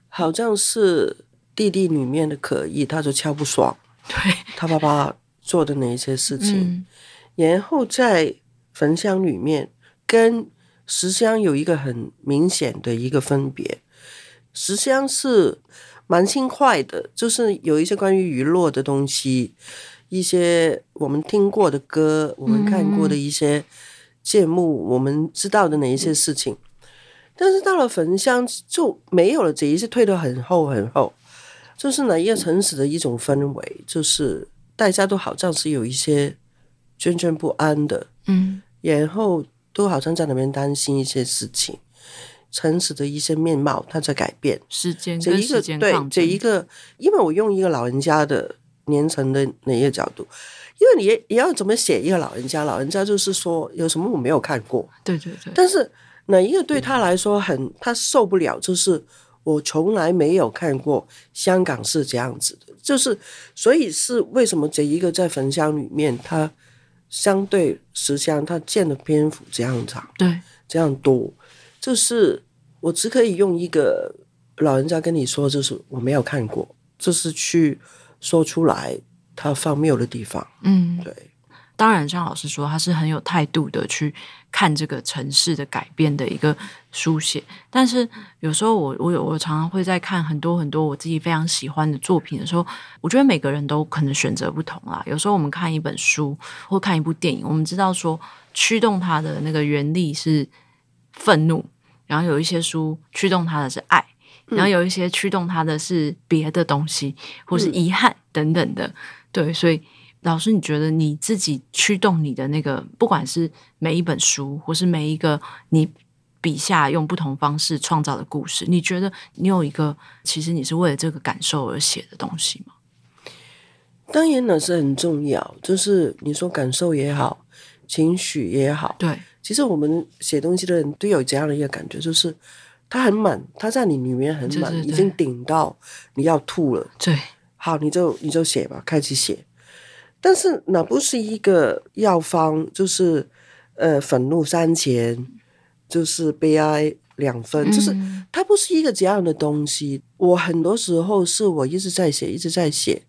好像是弟弟里面的可意，他就敲不爽，对他爸爸做的哪一些事情。嗯然后在焚香里面，跟石香有一个很明显的一个分别。石香是蛮轻快的，就是有一些关于娱乐的东西，一些我们听过的歌，我们看过的一些节目，我们知道的哪一些事情。但是到了焚香就没有了，这一次退得很厚很厚，就是哪一个城市的一种氛围，就是大家都好像是有一些。惴惴不安的，嗯，然后都好像在那边担心一些事情，城市的一些面貌它在改变，时间这一个对这一个，因为我用一个老人家的年层的哪一个角度，因为你你要怎么写一个老人家？老人家就是说有什么我没有看过，对对对，但是哪一个对他来说很他受不了，就是我从来没有看过香港是这样子的，就是所以是为什么这一个在焚香里面它。相对实香，它见的篇幅这样长，对，这样多，就是我只可以用一个老人家跟你说，就是我没有看过，就是去说出来他荒谬的地方，嗯，对。当然，像老师说，他是很有态度的去看这个城市的改变的一个书写。但是有时候我我有我常常会在看很多很多我自己非常喜欢的作品的时候，我觉得每个人都可能选择不同啦。有时候我们看一本书或看一部电影，我们知道说驱动它的那个原力是愤怒，然后有一些书驱动它的是爱，然后有一些驱动它的是别的东西或是遗憾等等的。对，所以。老师，你觉得你自己驱动你的那个，不管是每一本书，或是每一个你笔下用不同方式创造的故事，你觉得你有一个，其实你是为了这个感受而写的东西吗？当然那是很重要，就是你说感受也好，情绪也好，对，其实我们写东西的人都有这样的一个感觉，就是它很满，它在你里面很满，对对对，已经顶到你要吐了。对，好，你就你就写吧，开始写。但是那不是一个药方，就是呃，愤怒三钱，就是悲哀两分，就是它不是一个这样的东西。我很多时候是我一直在写，一直在写，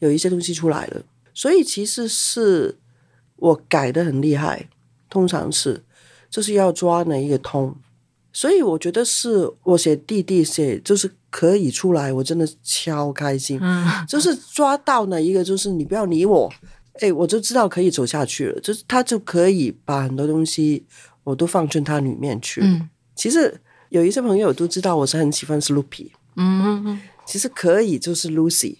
有一些东西出来了，所以其实是我改的很厉害，通常是就是要抓哪一个通。所以我觉得是我写弟弟写就是可以出来，我真的超开心。嗯，就是抓到哪一个，就是你不要理我，哎，我就知道可以走下去了。就是他就可以把很多东西我都放进他里面去。嗯，其实有一些朋友都知道我是很喜欢 Sloopy。嗯嗯，其实可以就是 Lucy，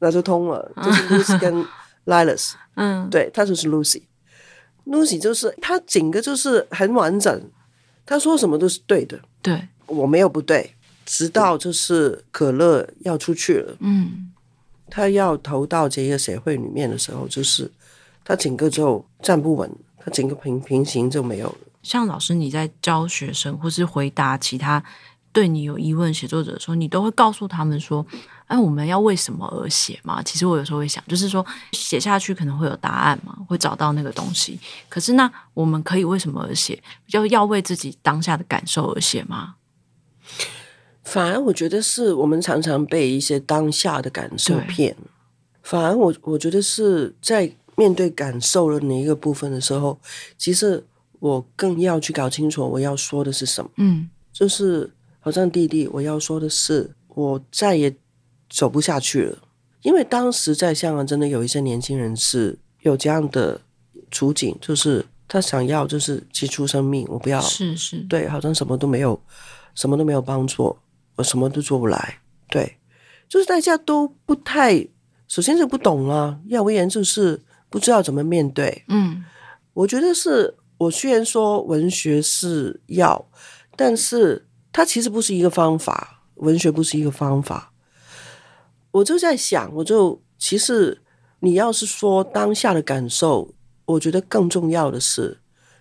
那就通了，就是 Lucy 跟 Lilas。嗯，对，他就是 Lucy。Lucy 就是他整个就是很完整。他说什么都是对的，对，我没有不对。直到就是可乐要出去了，嗯，他要投到这个社会里面的时候，就是他整个就站不稳，他整个平平行就没有了。像老师你在教学生或是回答其他对你有疑问写作者的时候，你都会告诉他们说。哎，我们要为什么而写嘛？其实我有时候会想，就是说写下去可能会有答案嘛，会找到那个东西。可是那我们可以为什么而写？就要为自己当下的感受而写吗？反而我觉得是我们常常被一些当下的感受骗。反而我我觉得是在面对感受的哪一个部分的时候，其实我更要去搞清楚我要说的是什么。嗯，就是好像弟弟，我要说的是，我再也。走不下去了，因为当时在香港真的有一些年轻人是有这样的处境，就是他想要就是结束生命，我不要，是是，对，好像什么都没有，什么都没有帮助，我什么都做不来，对，就是大家都不太，首先是不懂啊，要不然就是不知道怎么面对，嗯，我觉得是我虽然说文学是要，但是它其实不是一个方法，文学不是一个方法。我就在想，我就其实你要是说当下的感受，我觉得更重要的是，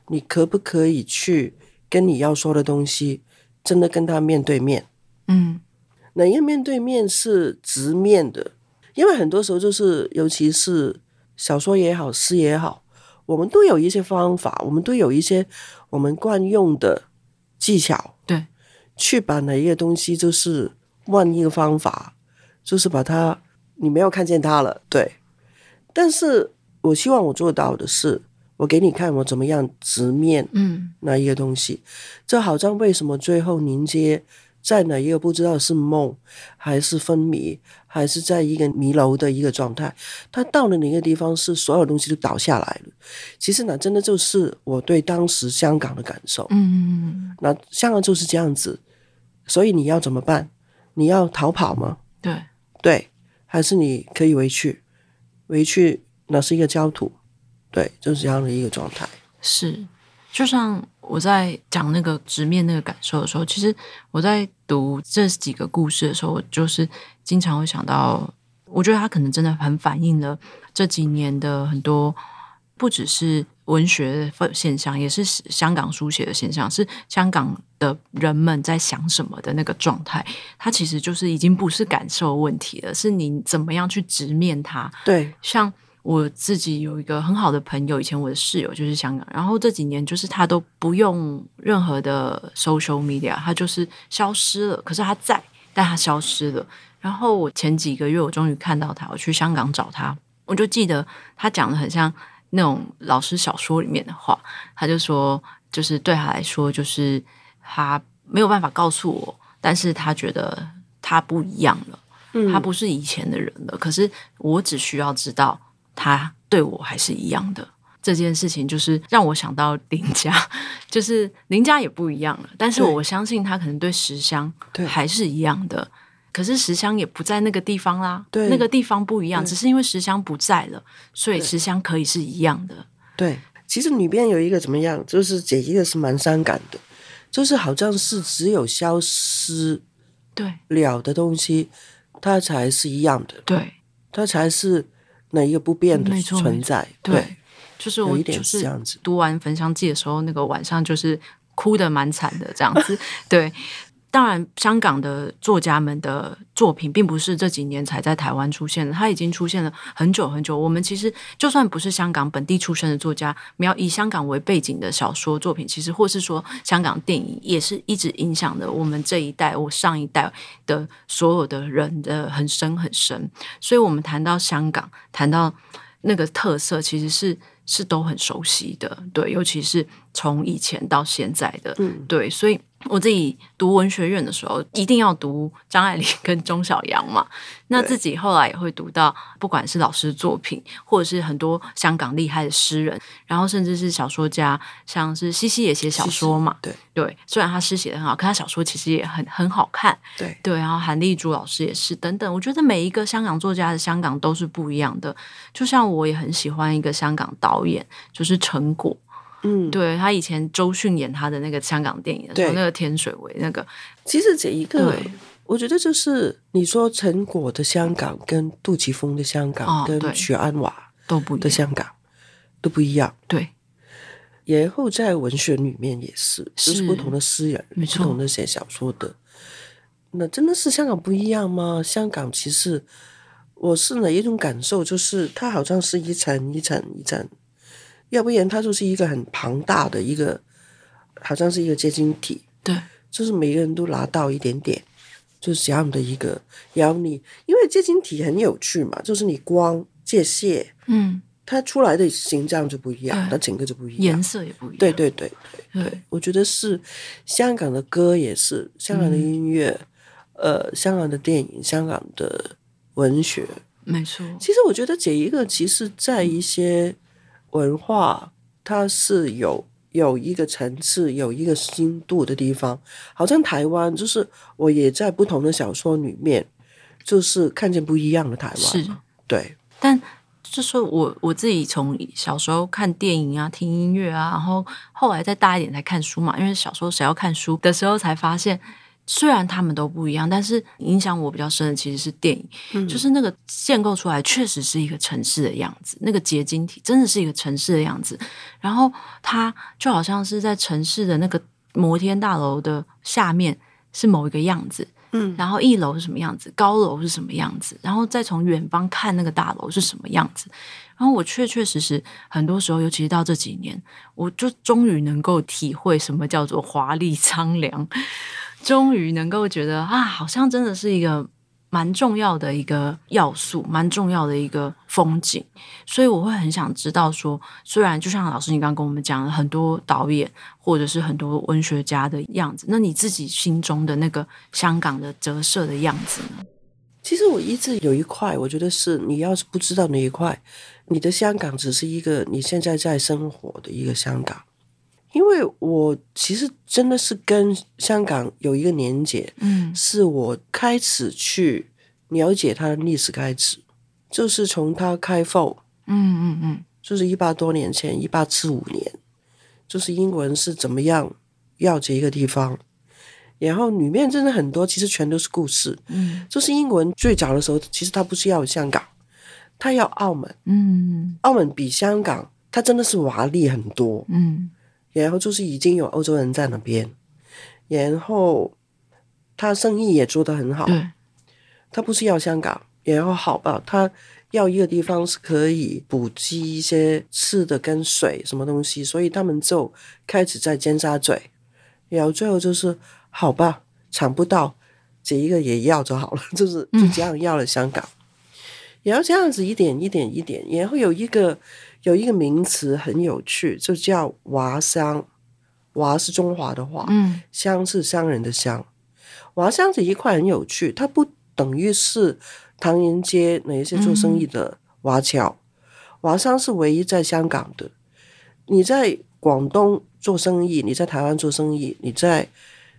你可不可以去跟你要说的东西，真的跟他面对面？嗯，哪一个面对面是直面的？因为很多时候就是，尤其是小说也好，诗也好，我们都有一些方法，我们都有一些我们惯用的技巧，对，去把哪一个东西就是换一个方法，就是把它你没有看见它了，对。但是我希望我做到的是，我给你看我怎么样直面嗯那一个东西，嗯、这好像为什么最后凝结在哪一个不知道是梦还是昏迷，还是在一个迷楼的一个状态，他到了哪个地方是所有东西都倒下来了。其实呢，真的就是我对当时香港的感受。嗯，那香港就是这样子，所以你要怎么办？你要逃跑吗？对对，还是你可以回去？回去那是一个焦土，对，就是这样的一个状态。是，就像我在讲那个直面那个感受的时候，其实我在读这几个故事的时候，我就是经常会想到，我觉得他可能真的很反映了这几年的很多，不只是文学现象，也是香港书写的现象，是香港的人们在想什么的那个状态。它其实就是已经不是感受问题了，是你怎么样去直面它。对，像。我自己有一个很好的朋友，以前我的室友就是香港，然后这几年就是他都不用任何的 social media，他就是消失了。可是他在，但他消失了。然后我前几个月我终于看到他，我去香港找他，我就记得他讲的很像那种老师小说里面的话，他就说，就是对他来说，就是他没有办法告诉我，但是他觉得他不一样了，嗯，他不是以前的人了。可是我只需要知道。他对我还是一样的，这件事情就是让我想到林家，就是林家也不一样了。但是我相信他可能对石香还是一样的，可是石香也不在那个地方啦。对，那个地方不一样，只是因为石香不在了，所以石香可以是一样的。对，其实里边有一个怎么样，就是这一个是蛮伤感的，就是好像是只有消失对了的东西，它才是一样的。对，它才是。那一个不变的存在，对，对，就是我就是这样子。读完《焚香记》的时候，那个晚上就是哭的蛮惨的这样子，对。当然，香港的作家们的作品并不是这几年才在台湾出现的，它已经出现了很久很久。我们其实就算不是香港本地出身的作家，要以香港为背景的小说作品，其实或是说香港电影，也是一直影响着我们这一代、我上一代的所有的人的很深很深。所以，我们谈到香港，谈到那个特色，其实是是都很熟悉的，对，尤其是从以前到现在的，嗯，对，所以。我自己读文学院的时候，一定要读张爱玲跟钟晓阳嘛。那自己后来也会读到，不管是老师的作品，或者是很多香港厉害的诗人，然后甚至是小说家，像是西西也写小说嘛。对对，虽然他诗写得很好，可他小说其实也很很好看。对对，然后韩丽珠老师也是等等。我觉得每一个香港作家的香港都是不一样的。就像我也很喜欢一个香港导演，就是陈果。嗯，对，他以前周迅演他的那个香港电影的时候，那个天水围那个，其实这一个，我觉得就是你说陈果的香港跟杜琪峰的香港，哦、跟许鞍华都不的香港都不一样。对，然后在文学里面也是，是。就是不同的诗人，不同的写小说的，那真的是香港不一样吗？香港其实我是哪一种感受，就是它好像是一层一层一层。要不然，它就是一个很庞大的一个，好像是一个结晶体。对，就是每个人都拿到一点点，就是这样的一个。然后你，因为结晶体很有趣嘛，就是你光界限，嗯，它出来的形状就不一样，它整个就不一样，颜色也不一样。对对对对对，我觉得是香港的歌也是，香港的音乐，嗯、呃，香港的电影，香港的文学，没错。其实我觉得这一个，其实在一些。文化它是有有一个层次、有一个深度的地方，好像台湾就是我也在不同的小说里面，就是看见不一样的台湾。是，对。但就是我我自己从小时候看电影啊、听音乐啊，然后后来再大一点才看书嘛，因为小时候谁要看书的时候才发现。虽然他们都不一样，但是影响我比较深的其实是电影，嗯、就是那个建构出来确实是一个城市的样子，那个结晶体真的是一个城市的样子。然后它就好像是在城市的那个摩天大楼的下面是某一个样子，嗯，然后一楼是什么样子，高楼是什么样子，然后再从远方看那个大楼是什么样子。然后我确确实实很多时候，尤其是到这几年，我就终于能够体会什么叫做华丽苍凉，终于能够觉得啊，好像真的是一个。蛮重要的一个要素，蛮重要的一个风景，所以我会很想知道说，虽然就像老师你刚刚跟我们讲了很多导演或者是很多文学家的样子，那你自己心中的那个香港的折射的样子呢？其实我一直有一块，我觉得是你要是不知道那一块，你的香港只是一个你现在在生活的一个香港。因为我其实真的是跟香港有一个连结，嗯，是我开始去了解它的历史开始，就是从它开埠，嗯嗯嗯，就是一八多年前，一八七五年，就是英国人是怎么样要这一个地方，然后里面真的很多，其实全都是故事，嗯，就是英国人最早的时候，其实他不是要香港，他要澳门，嗯，澳门比香港，他真的是华丽很多，嗯。然后就是已经有欧洲人在那边，然后他生意也做得很好。对，他不是要香港，然后好吧，他要一个地方是可以补给一些吃的跟水什么东西，所以他们就开始在尖沙咀，然后最后就是好吧，抢不到这一个也要就好了，就是就这样要了香港，然后这样子一点一点一点，然后有一个。有一个名词很有趣，就叫华商。华是中华的华，嗯，商是商人的商。华商这一块很有趣，它不等于是唐人街那一些做生意的华侨。华商是唯一在香港的。你在广东做生意，你在台湾做生意，你在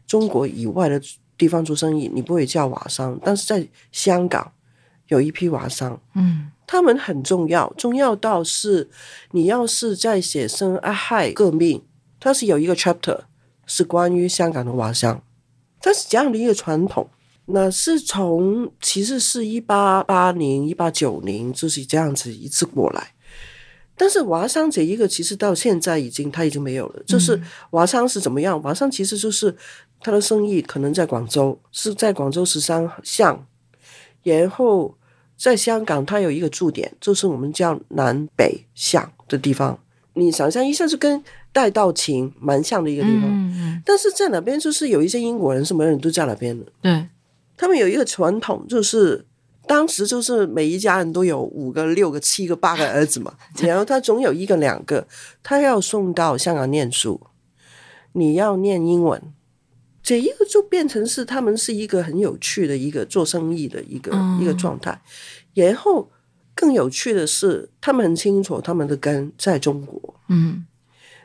中国以外的地方做生意，你不会叫华商。但是在香港有一批华商，嗯。他们很重要，重要到是你要是在写生阿亥革命，它是有一个 chapter 是关于香港的华商，它是这样的一个传统。那是从其实是一八八零、一八九零就是这样子一直过来。但是华商这一个其实到现在已经它已经没有了。就是华商是怎么样？华商其实就是他的生意可能在广州，是在广州十三巷，然后。在香港，它有一个驻点，就是我们叫南北向的地方。你想象一下，是跟戴道情蛮像的一个地方。嗯嗯。但是在那边，就是有一些英国人，什么人都在那边的。对。他们有一个传统，就是当时就是每一家人都有五个、六个、七个、八个儿子嘛，然后他总有一个、两个，他要送到香港念书。你要念英文。这一个就变成是他们是一个很有趣的一个做生意的一个、嗯、一个状态，然后更有趣的是，他们很清楚他们的根在中国，嗯，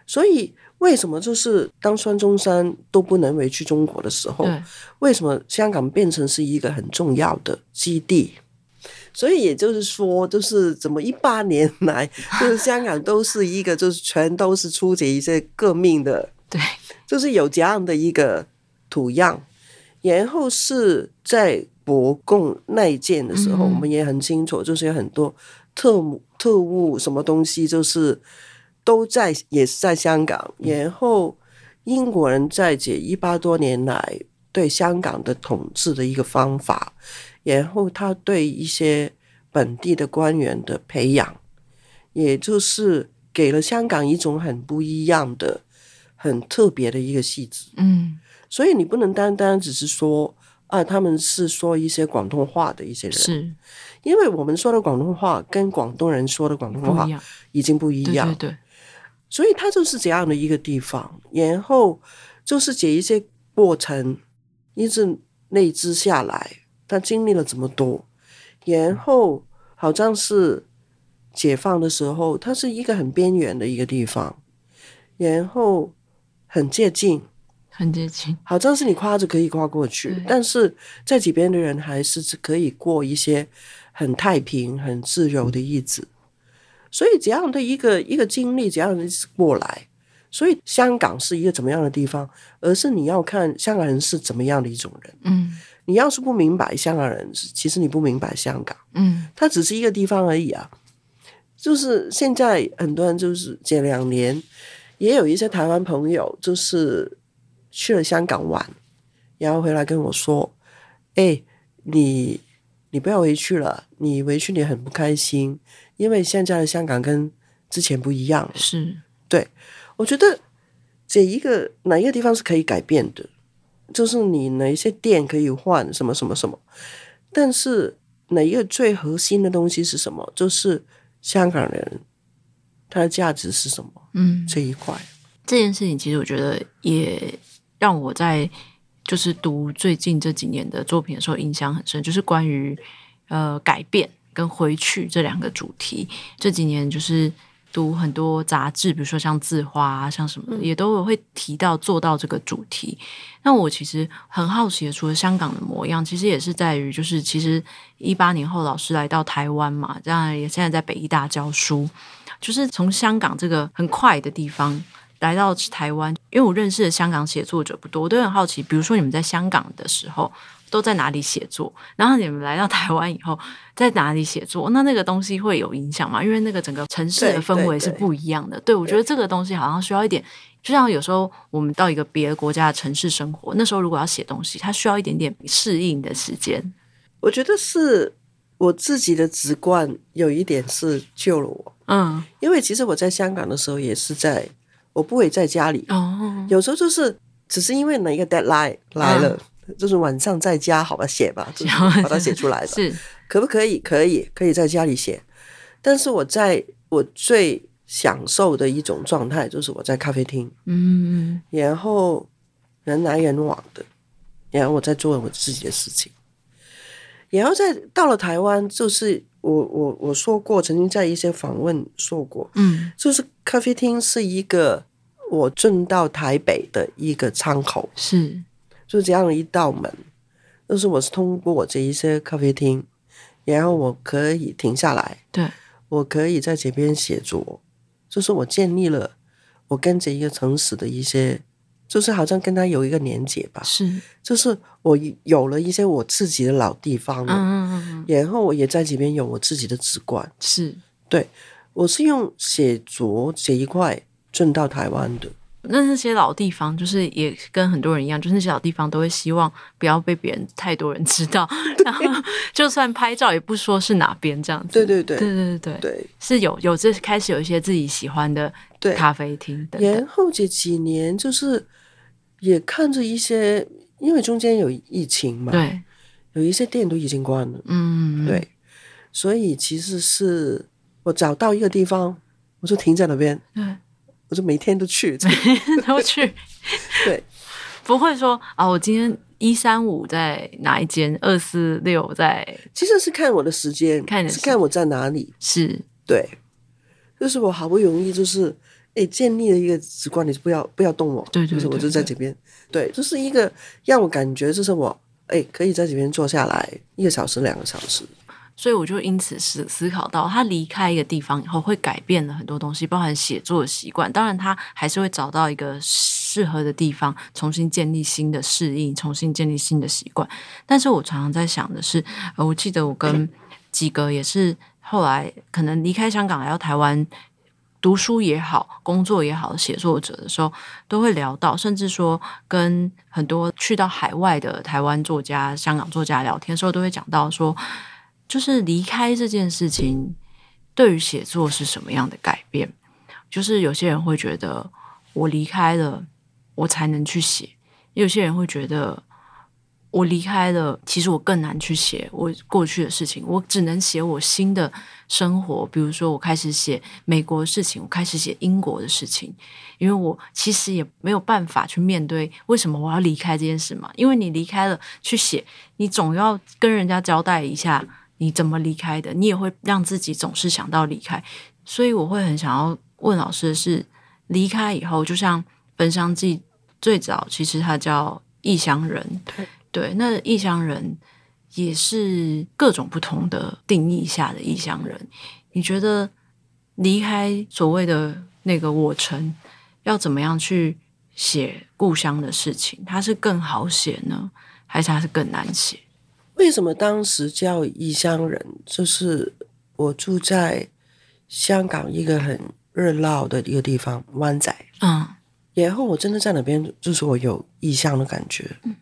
所以为什么就是当孙中山都不能回去中国的时候，为什么香港变成是一个很重要的基地？所以也就是说，就是怎么一八年来，就是香港都是一个就是全都是出这一些革命的，对，就是有这样的一个。图样，然后是在国共内建的时候，嗯、我们也很清楚，就是有很多特务、特务什么东西，就是都在，也是在香港。然后英国人在这一八多年来对香港的统治的一个方法，然后他对一些本地的官员的培养，也就是给了香港一种很不一样的、很特别的一个气质。嗯。所以你不能单单只是说啊，他们是说一些广东话的一些人，是，因为我们说的广东话跟广东人说的广东话已经不一样，对对对，所以它就是这样的一个地方，然后就是这一些过程一直累积下来，他经历了这么多，然后好像是解放的时候，它是一个很边缘的一个地方，然后很接近。很接近，好像是你跨着可以跨过去，但是在这边的人还是可以过一些很太平、很自由的日子。所以这样的一个一个经历，这样的过来，所以香港是一个怎么样的地方？而是你要看香港人是怎么样的一种人。嗯，你要是不明白香港人，其实你不明白香港。嗯，它只是一个地方而已啊。就是现在很多人就是这两年也有一些台湾朋友，就是。去了香港玩，然后回来跟我说，哎，你你不要回去了，你回去你很不开心，因为现在的香港跟之前不一样了。是，对，我觉得这一个哪一个地方是可以改变的，就是你哪一些店可以换什么什么什么，但是哪一个最核心的东西是什么？就是香港人他的价值是什么？嗯，这一块。这件事情其实我觉得也让我在就是读最近这几年的作品的时候印象很深，就是关于呃改变跟回去这两个主题。这几年就是读很多杂志，比如说像《字花》啊，像什么的，也都有会提到做到这个主题。那我其实很好奇的，除了香港的模样，其实也是在于就是其实一八年后老师来到台湾嘛，这样也现在在北艺大教书，就是从香港这个很快的地方。来到台湾，因为我认识的香港写作者不多，我都很好奇。比如说，你们在香港的时候都在哪里写作？然后你们来到台湾以后，在哪里写作？那那个东西会有影响吗？因为那个整个城市的氛围是不一样的。对，我觉得这个东西好像需要一点，就像有时候我们到一个别的国家的城市生活，那时候如果要写东西，它需要一点点适应的时间。我觉得是我自己的直观有一点是救了我。嗯，因为其实我在香港的时候也是在。我不会在家里，oh. 有时候就是只是因为哪一个 deadline 来了，uh. 就是晚上在家好吧写吧，就是把它写出来吧。是可不可以？可以，可以在家里写。但是我在我最享受的一种状态，就是我在咖啡厅，嗯、mm.，然后人来人往的，然后我在做我自己的事情。然后在到了台湾，就是我我我说过，曾经在一些访问说过，嗯，就是咖啡厅是一个我进到台北的一个窗口，是，就是这样的一道门，就是我是通过我这一些咖啡厅，然后我可以停下来，对，我可以在这边写作，就是我建立了我跟这一个城市的一些。就是好像跟他有一个连接吧，是，就是我有了一些我自己的老地方了，嗯嗯嗯，然后我也在这边有我自己的直观，是，对，我是用写作这一块进到台湾的。那那些老地方，就是也跟很多人一样，就是那些老地方都会希望不要被别人太多人知道，然后就算拍照也不说是哪边这样子。对对对，对对对对，是有有这开始有一些自己喜欢的咖啡厅的。然后这几年就是。也看着一些，因为中间有疫情嘛，对，有一些店都已经关了，嗯，对，所以其实是我找到一个地方，我就停在那边，对，我就每天都去，每天都去，对，不会说啊，我今天一三五在哪一间，二四六在，其实是看我的时间，看是看我在哪里，是。对，就是我好不容易就是。诶，建立了一个直观，你就不要不要动我，对对，对，对，就是我就在这边，对，就是一个让我感觉，就是我诶可以在这边坐下来一个小时两个小时，所以我就因此思思考到，他离开一个地方以后会改变了很多东西，包含写作的习惯。当然，他还是会找到一个适合的地方，重新建立新的适应，重新建立新的习惯。但是我常常在想的是，呃，我记得我跟 几个也是后来可能离开香港来到台湾。读书也好，工作也好，写作者的时候都会聊到，甚至说跟很多去到海外的台湾作家、香港作家聊天时候，都会讲到说，就是离开这件事情对于写作是什么样的改变。就是有些人会觉得，我离开了，我才能去写；有些人会觉得。我离开了，其实我更难去写我过去的事情，我只能写我新的生活。比如说，我开始写美国的事情，我开始写英国的事情，因为我其实也没有办法去面对为什么我要离开这件事嘛。因为你离开了去写，你总要跟人家交代一下你怎么离开的，你也会让自己总是想到离开。所以我会很想要问老师的是，离开以后，就像《焚香记》最早其实它叫异乡人。对，那异乡人也是各种不同的定义下的异乡人。你觉得离开所谓的那个我城，要怎么样去写故乡的事情？它是更好写呢，还是它是更难写？为什么当时叫异乡人？就是我住在香港一个很热闹的一个地方湾仔，嗯，然后我真的在那边，就是我有异乡的感觉。嗯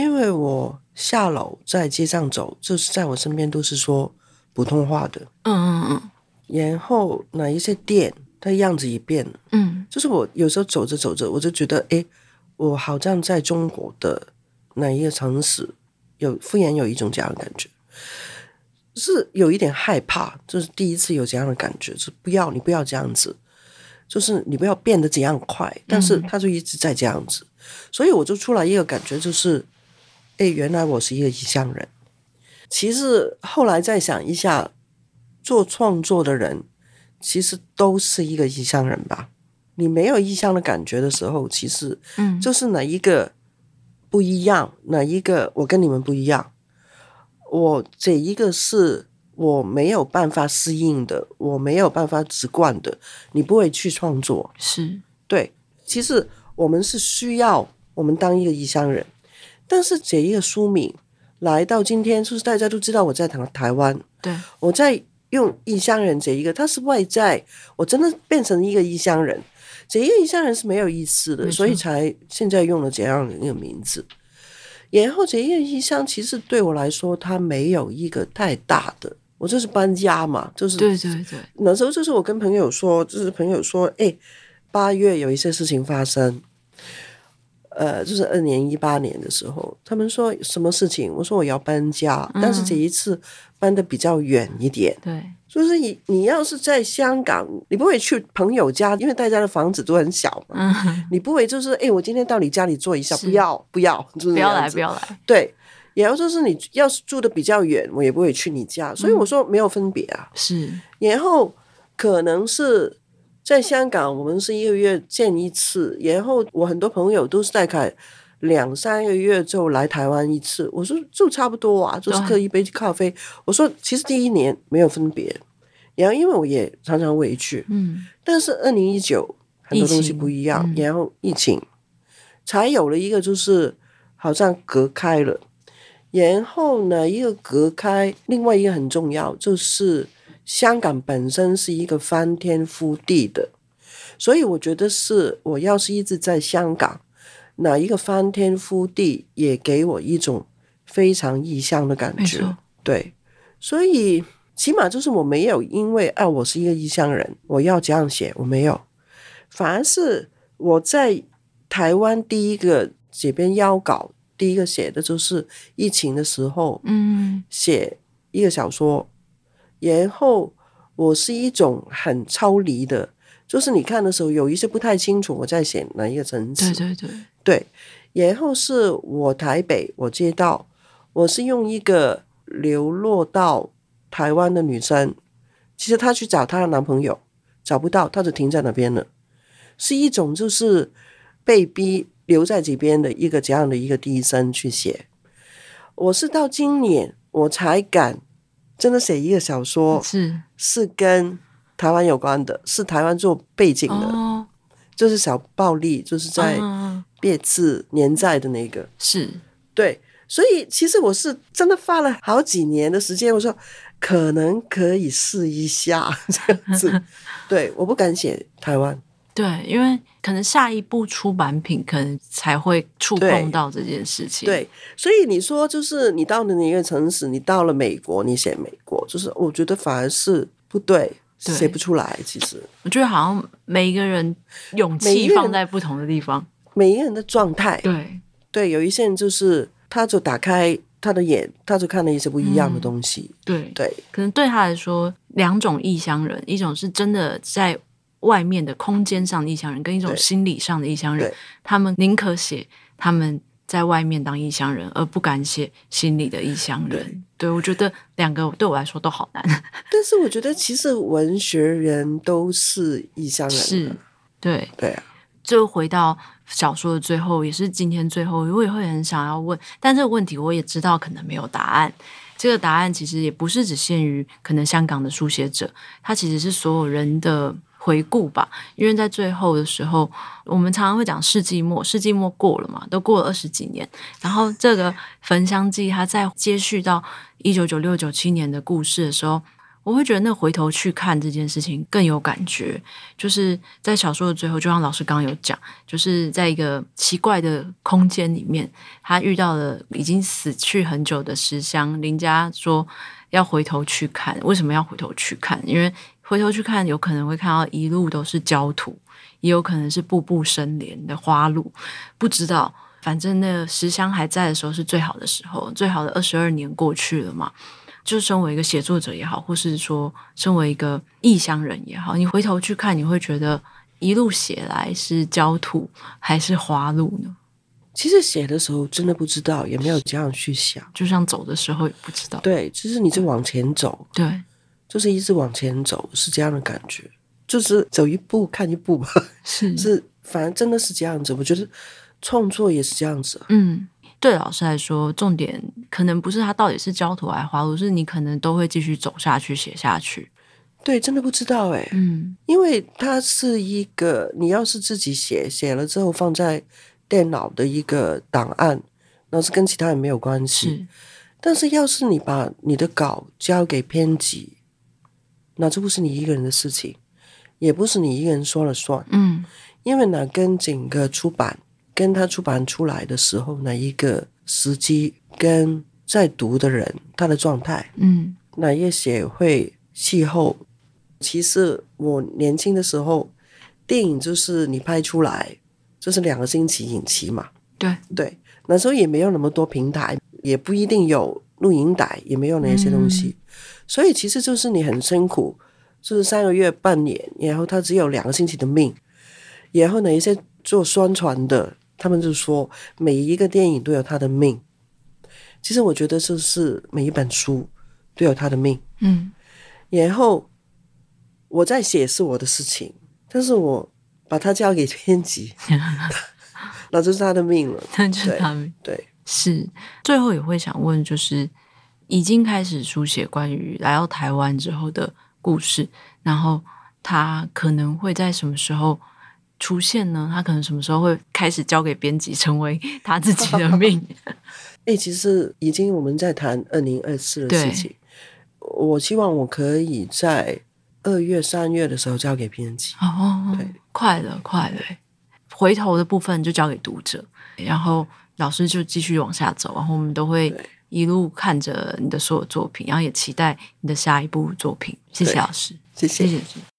因为我下楼在街上走，就是在我身边都是说普通话的。嗯嗯嗯。然后哪一些店，它样子也变了。嗯，就是我有时候走着走着，我就觉得，哎，我好像在中国的哪一个城市，有忽然有一种这样的感觉，是有一点害怕，就是第一次有这样的感觉，是不要你不要这样子，就是你不要变得怎样快，但是他就一直在这样子，嗯、所以我就出来一个感觉，就是，哎，原来我是一个异乡人。其实后来再想一下。做创作的人，其实都是一个异乡人吧？你没有异乡的感觉的时候，其实，嗯，就是哪一个不一样，嗯、哪一个我跟你们不一样，我这一个是我没有办法适应的，我没有办法直观的，你不会去创作，是对。其实我们是需要我们当一个异乡人，但是这一个书名来到今天，就是大家都知道我在台台湾，对，我在。用异乡人这一个，他是外在，我真的变成一个异乡人，这一个异乡人是没有意思的，所以才现在用了这样的一个名字。然后这一个异乡其实对我来说，它没有一个太大的，我就是搬家嘛，就是对对对。那时候就是我跟朋友说，就是朋友说，哎，八月有一些事情发生。呃，就是二年一八年的时候，他们说什么事情？我说我要搬家，嗯、但是这一次搬的比较远一点。对，就是你你要是在香港，你不会去朋友家，因为大家的房子都很小嘛。嗯、你不会就是哎，我今天到你家里坐一下，不要不要，就是不要来不要来。对，然后就是你要是住的比较远，我也不会去你家。所以我说没有分别啊。是，然后可能是。在香港，我们是一个月见一次，然后我很多朋友都是大概两三个月就来台湾一次。我说就差不多啊，就是喝一杯咖啡。我说其实第一年没有分别，然后因为我也常常回去，嗯，但是二零一九很多东西不一样，然后疫情才有了一个就是好像隔开了，然后呢一个隔开，另外一个很重要就是。香港本身是一个翻天覆地的，所以我觉得是我要是一直在香港，哪一个翻天覆地也给我一种非常异乡的感觉。错对，所以起码就是我没有因为啊，我是一个异乡人，我要这样写，我没有，反而是我在台湾第一个这边邀稿，第一个写的就是疫情的时候，嗯，写一个小说。然后我是一种很超离的，就是你看的时候有一些不太清楚我在写哪一个城市。对对对，对。然后是我台北，我接到，我是用一个流落到台湾的女生，其实她去找她的男朋友，找不到，她就停在那边了，是一种就是被逼留在这边的一个这样的一个第一身去写。我是到今年我才敢。真的写一个小说是。是跟台湾有关的，是台湾做背景的，哦、就是小暴力，就是在别字年在的那个，是。对，所以其实我是真的花了好几年的时间，我说可能可以试一下这样子，对，我不敢写台湾。对，因为可能下一步出版品可能才会触碰到这件事情。对，所以你说就是你到了哪个城市，你到了美国，你写美国，就是我觉得反而是不对，对写不出来。其实我觉得好像每一个人勇气放在不同的地方，每一个人的状态。对对，有一些人就是他就打开他的眼，他就看了一些不一样的东西。嗯、对对，可能对他来说，两种异乡人，一种是真的在。外面的空间上的异乡人，跟一种心理上的异乡人，他们宁可写他们在外面当异乡人，而不敢写心里的异乡人。对，对，我觉得两个对我来说都好难。但是我觉得其实文学人都是异乡人，是，对，对啊。就回到小说的最后，也是今天最后，我也会很想要问，但这个问题我也知道可能没有答案。这个答案其实也不是只限于可能香港的书写者，它其实是所有人的。回顾吧，因为在最后的时候，我们常常会讲世纪末，世纪末过了嘛，都过了二十几年。然后这个《焚香记》它在接续到一九九六九七年的故事的时候，我会觉得那回头去看这件事情更有感觉，就是在小说的最后，就像老师刚刚有讲，就是在一个奇怪的空间里面，他遇到了已经死去很久的石箱。林家说要回头去看，为什么要回头去看？因为回头去看，有可能会看到一路都是焦土，也有可能是步步生莲的花路，不知道。反正那个石箱还在的时候是最好的时候，最好的二十二年过去了嘛。就身为一个写作者也好，或是说身为一个异乡人也好，你回头去看，你会觉得一路写来是焦土还是花路呢？其实写的时候真的不知道，也没有这样去想。就像走的时候也不知道。对，其实你是往前走，对，就是一直往前走，是这样的感觉，就是走一步看一步吧。是 是，反正真的是这样子。我觉得创作也是这样子。嗯。对老师来说，重点可能不是他到底是焦土还是花路，是你可能都会继续走下去、写下去。对，真的不知道哎，嗯，因为它是一个，你要是自己写，写了之后放在电脑的一个档案，那是跟其他人没有关系。是，但是要是你把你的稿交给编辑，那这不是你一个人的事情，也不是你一个人说了算。嗯，因为呢，跟整个出版。跟他出版出来的时候，呢一个时机跟在读的人他的状态，嗯，那一些会气候？其实我年轻的时候，电影就是你拍出来就是两个星期影期嘛，对对，那时候也没有那么多平台，也不一定有录影带，也没有那些东西，嗯、所以其实就是你很辛苦，就是三个月半年，然后他只有两个星期的命，然后呢一些做宣传的。他们就说，每一个电影都有他的命。其实我觉得就是每一本书都有他的命。嗯，然后我在写是我的事情，但是我把它交给编辑，那就是他的命了。那就是他们对，对是。最后也会想问，就是已经开始书写关于来到台湾之后的故事，然后他可能会在什么时候出现呢？他可能什么时候会开始交给编辑，成为他自己的命？哎、欸，其实已经我们在谈二零二四的事情。我希望我可以在二月、三月的时候交给编辑。哦，对，快了，快了。回头的部分就交给读者，然后老师就继续往下走，然后我们都会一路看着你的所有作品，然后也期待你的下一部作品。谢谢老师，谢谢。谢谢。